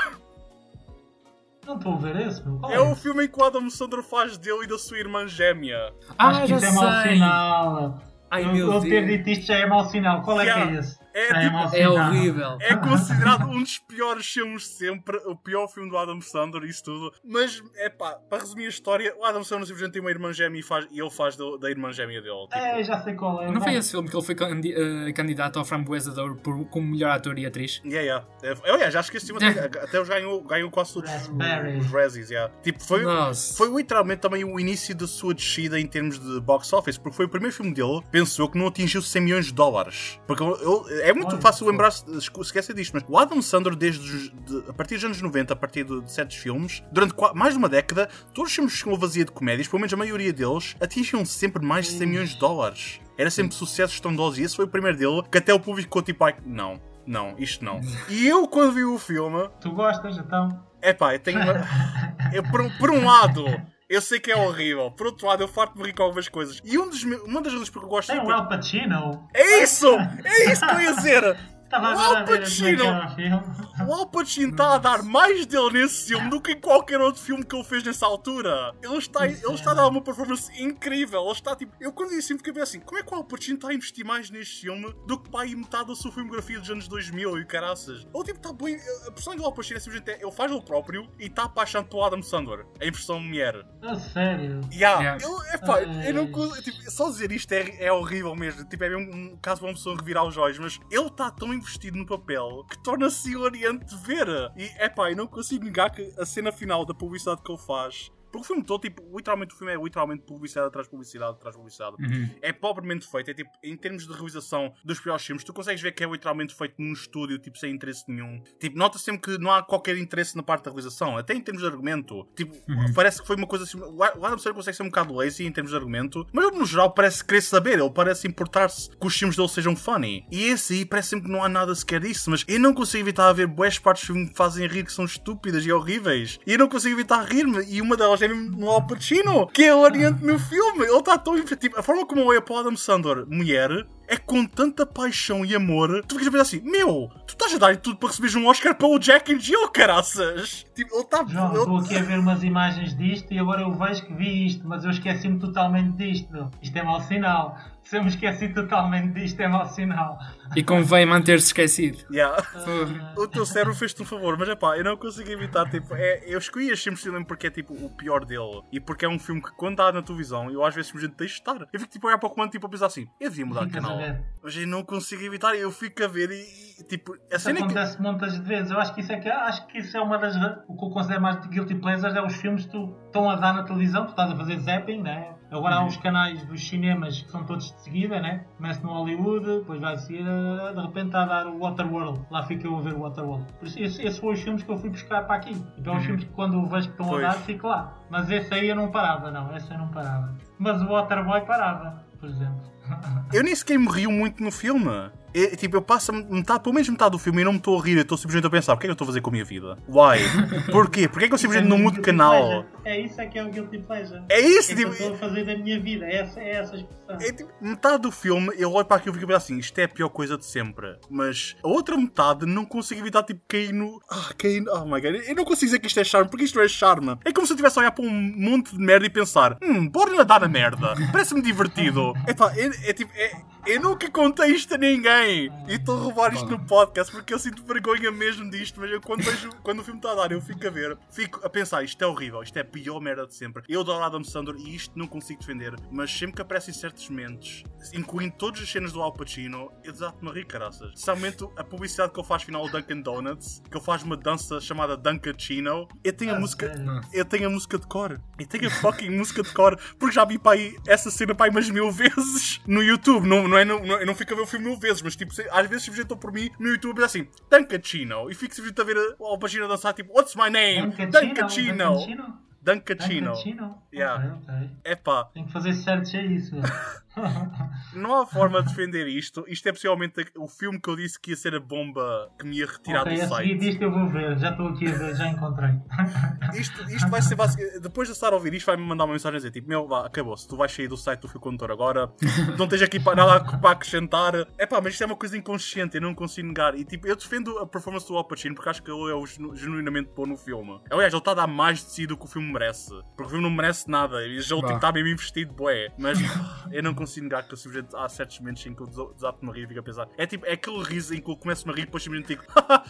Não estou a ver esse, meu. É, é o filme em que o Adam Sandler faz dele e da sua irmã gêmea. Ah, Acho que já isso é mau sinal. Ai Eu, meu eu ter Deus. dito isto já é mau sinal. Qual é Yeah. que é esse? É Já tipo- É horrível. É considerado um dos piores filmes de sempre, o pior filme do Adam Sandler, isso tudo. Mas, é pá, para resumir a história, o Adam Sandler simplesmente tem uma irmã gêmea e, faz, e ele faz do- da irmã gêmea dele. Tipo, É, já sei qual é. Não foi esse filme que ele foi candi- eh, candidato ao Framboesa de Ouro por- como melhor ator e atriz? Yeah, yeah. É, aliás, acho que esse filme até, até os ganhou, ganhou quase todos os- Razzies, yeah. Tipo, foi, Nossa. foi literalmente também o início da sua descida em termos de box office, porque foi o primeiro filme dele, pensou que não atingiu 100 milhões de dólares. Porque ele- é muito Olha, fácil pô. lembrar-se, esquecer disto, mas o Adam Sandler, desde os- de- a partir dos anos 90, a partir de, de certos filmes, durante mais de uma década, todos os filmes que tinham vazia de comédias, pelo menos a maioria deles, atingiam sempre mais de 100 milhões de dólares. Era sempre sucessos estrondosos, e esse foi o primeiro dele, que até o público ficou tipo, ai, não. Não, isto não. E eu, quando vi o filme, Tu gostas, então? é pá, eu tenho. uma- eu, por, por um lado, eu sei que é horrível. Por outro lado, eu farto-me rir com algumas coisas. E um dos, uma das razões porque eu gosto é o Al Pacino. É isso! É isso que eu ia dizer! Estava O Al é Pacino! o Al Pacino está a dar mais dele nesse filme do que em qualquer outro filme que ele fez nessa altura. Ele está, ele está a dar uma performance incrível. Ele está tipo. Eu quando disse fiquei assim: como é que o Al Pacino está a investir mais neste filme do que para aí metade da sua filmografia dos anos 2000 e caraças? Ele tipo está bem. A personagem do Al Pacino é simplesmente. Ele faz ele próprio e está apaixonado pelo Adam Sandler. A impressão mulher. A sério. Yeah. Yeah. Eu, epá, Ai. eu não tipo, só dizer isto é, é horrível mesmo. Tipo, é mesmo um caso para uma pessoa revirar os olhos, mas ele está tão investido no papel que torna-se hilariante de ver. E epá, eu não consigo negar que a cena final da publicidade que ele faz. Porque o filme todo, tipo, literalmente o filme é literalmente publicidade atrás de publicidade atrás de publicidade. Uhum. É pobremente feito, é tipo, em termos de realização dos piores filmes, tu consegues ver que é literalmente feito num estúdio, tipo, sem interesse nenhum. Tipo, nota sempre que não há qualquer interesse na parte da realização, até em termos de argumento. Tipo, parece que foi uma coisa assim. O Adam Sandler consegue ser um bocado lazy em termos de argumento, mas ele, no geral, parece querer saber, ele parece importar-se que os filmes dele sejam funny. E esse aí parece sempre que não há nada sequer disso, mas eu não consigo evitar a ver boas partes do filme que me fazem rir que são estúpidas e horríveis. E eu não consigo evitar rir-me, e uma delas mesmo no Al Pacino, que é hilariante no filme. Ele está tão. Tipo, a forma como ele é para o Adam Sandler, mulher, é com tanta paixão e amor. Tu ficas a pensar assim: Meu, tu estás a dar tudo para receberes um Oscar para o Jack and Jill, caraças. Tipo, ele está. João, estou aqui a ver umas imagens disto e agora eu vejo que vi isto, mas eu esqueci-me totalmente disto. Isto é mau sinal. Se eu me esqueci totalmente disto, é mau sinal. E convém manter-se esquecido. Yeah. Ah, O teu cérebro fez-te um favor, mas é pá, eu não consigo evitar. Tipo, é, eu escolhi este filme simplesmente porque é tipo o pior dele e porque é um filme que quando está na televisão eu às vezes simplesmente deixo estar. Eu fico tipo a olhar para o comando tipo, a pensar assim: eu devia mudar de canal, mas eu não consigo evitar. Eu fico a ver e, e, tipo, a Isso é que. acontece muitas vezes. Eu acho que isso é que acho que isso é uma das o que eu considero mais de guilty pleasures é os filmes que tu estão a dar na televisão, tu estás a fazer zapping, né? Agora há os canais dos cinemas que são todos de seguida, né? Começa no Hollywood, depois vai seguir, de repente está a dar o Waterworld. Lá fica eu a ver o Waterworld. Por isso, esses, esses foram os filmes que eu fui buscar para aqui. Então, os filmes que quando eu vejo que estão Pois. a dar, fico lá. Mas esse aí eu não parava, não. Esse eu não parava. Mas o Waterboy parava, por exemplo. Eu nem sequer me rio muito no filme. É, tipo, eu passo metade, pelo menos metade do filme e não me estou a rir, eu estou simplesmente a pensar: o que é que eu estou a fazer com a minha vida? Why? Porquê? Porquê é que eu simplesmente não mudo de canal? É isso é que é o guilty pleasure. É isso, É que eu tipo. estou a fazer da minha vida. É essa, é essa a expressão. É, tipo, metade do filme eu olho para aquilo e fico assim, isto é a pior coisa de sempre. Mas a outra metade não consigo evitar tipo cair no. Ah, cair no. Oh my god, eu não consigo dizer que isto é charme, porque isto não é charme. É como se eu estivesse a olhar para um monte de merda e pensar, hum, bora nadar na merda. Parece-me divertido. Epá, é, é tipo. É, eu nunca contei isto a ninguém. E estou a roubar isto no podcast porque eu sinto vergonha mesmo disto. Mas eu quando vejo, quando o filme está a dar, eu fico a ver, fico a pensar, isto é horrível, isto é a pior merda de sempre. Eu adoro Adam Sandler e isto não consigo defender. Mas sempre que aparecem certos momentos, incluindo todas as cenas do Al Pacino, eu desato-me a rir, caraças. Especialmente a publicidade que ele faz final ao Dunkin' Donuts, que ele faz uma dança chamada Dunkachino. Eu tenho a Ah, música. Eu tenho a música de cor. Eu tenho a fucking música de cor. Porque já vi para aí essa cena para aí umas mil vezes no YouTube. Não, não é, não, não- eu não fico a ver o filme mil vezes, mas tipo, se- às vezes simplesmente por mim no YouTube e assim, Dunkachino. E fico simplesmente a ver a- o Al Pacino a dançar tipo, What's my name? Dunkachino. Dunkachino? Dunkachino. Yeah. Ok, ok. Epá, Tenho que fazer certos a isso. não há forma de defender isto. Isto é possivelmente o filme que eu disse que ia ser a bomba que me ia retirar ok, do site. disto eu vou ver. Já estou aqui a ver, já encontrei. Isto, isto vai ser básico. Depois de estar a ouvir isto, vai-me mandar uma mensagem a dizer: tipo, meu, vá, acabou-se. Tu vais sair do site do Fio Condutor agora. Não tens aqui para, nada para acrescentar. É pá, mas isto é uma coisa inconsciente. Eu não consigo negar. E tipo, eu defendo a performance do Al Pacino porque acho que ele é o genu- genuinamente bom no filme. Aliás, ele está a dar mais de si do que o filme merece. Porque o filme não merece nada. E já o tipo está bem investido, boé. Mas eu não consigo negar que eu simplesmente há certos momentos em que eu desato-me a rir e fico a pensar. É tipo, é aquele riso em que eu começo-me a rir e depois simplesmente fico.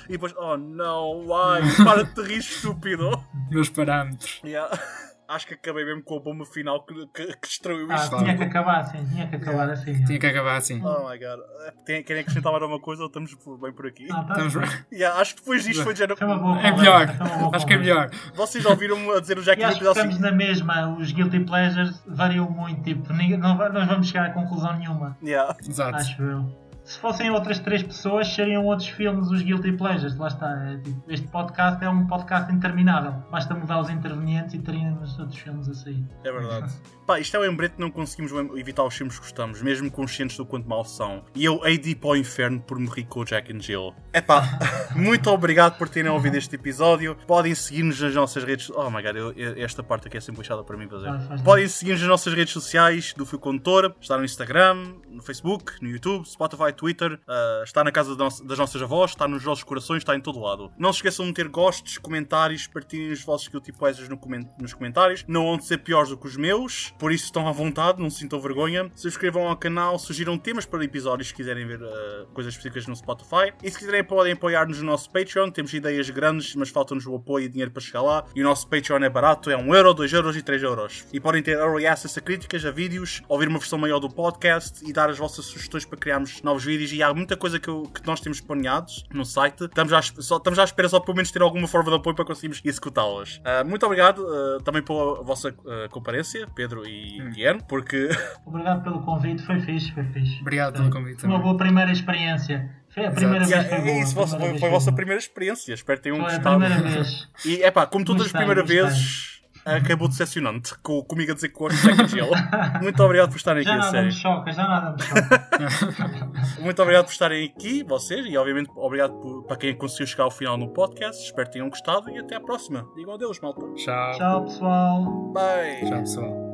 e depois, oh não, why? Para de rir, estúpido. Meus parâmetros. Yeah. Acho que acabei mesmo com a bomba final que, que, que destruiu Ah, isto. tinha que acabar assim, tinha que acabar assim. Tinha que acabar assim. Oh my god. Tem, querem acrescentar mais alguma coisa ou estamos bem por aqui? Ah, tá Estamos... bem. Yeah, acho que depois disto foi de género. Boa É melhor. Acho que é melhor. Vocês ouviram-me a dizer o Jack E acho que episódio estamos na mesma, os guilty pleasures variam muito, tipo, não vamos chegar a conclusão nenhuma, Yeah. Exato. acho eu. Se fossem outras três pessoas, seriam outros filmes os guilty pleasures, lá está. é tipo, este podcast é um podcast interminável, basta mudar os intervenientes e teríamos outros filmes a sair. É verdade. Pá, isto é um lembrete que não conseguimos evitar os filmes que gostamos, mesmo conscientes do quanto mal são. E eu hei de ir para o inferno por me rir com o Jack and Jill. Epá, muito obrigado por terem ouvido este episódio. Podem seguir-nos nas nossas redes. Oh my god, eu- esta parte aqui é sempre puxada para mim fazer. Ah, faz Podem seguir-nos nas nossas redes sociais do Fio Condutor. Está no Instagram, no Facebook, no YouTube, Spotify, Twitter. ah, está na casa das nossas avós, está nos nossos corações, está em todo lado. Não se esqueçam de meter gostos, comentários, partilhem os vossos guilty pleasures no comen- nos comentários. Não vão ser piores do que os meus, por isso estão à vontade, não se sintam vergonha. Subscrevam ao canal, sugiram temas para episódios se quiserem ver ah, coisas específicas no Spotify. E se quiserem, podem apoiar-nos no nosso Patreon. Temos ideias grandes, mas falta-nos o apoio e dinheiro para chegar lá. E o nosso Patreon é barato, é 1 euro, 2 euros e 3 euros. E podem ter early access a críticas, a vídeos, ouvir uma versão maior do podcast e dar as vossas sugestões para criarmos novos vídeos. E há muita coisa que, eu- que nós temos planeados no site. Estamos à, só, estamos à espera só pelo menos ter alguma forma de apoio para conseguirmos executá-las. Ah, muito obrigado ah, também pela vossa ah, comparência, Pedro e Guilherme, porque Obrigado pelo convite, foi fixe, foi fixe. Obrigado pelo convite Foi uma boa primeira experiência. Foi a primeira Exato. vez que foi é boa. isso, a vossa- primeira foi, vez a vossa primeira experiência. Espero que tenham Foi a gostado. primeira vez. E é pá, como todas as primeiras gostei. vezes, acabou decepcionante. Com, comigo a dizer que de Jack Jill. Muito obrigado por estarem aqui, Já a nada me sério. choca, já nada me choca. Muito obrigado por estarem aqui, vocês, e obviamente obrigado por- para quem conseguiu chegar ao final no podcast. Espero que tenham gostado e até à próxima. Digam adeus, malta. Tchau. Tchau pessoal. Bye. Tchau, pessoal.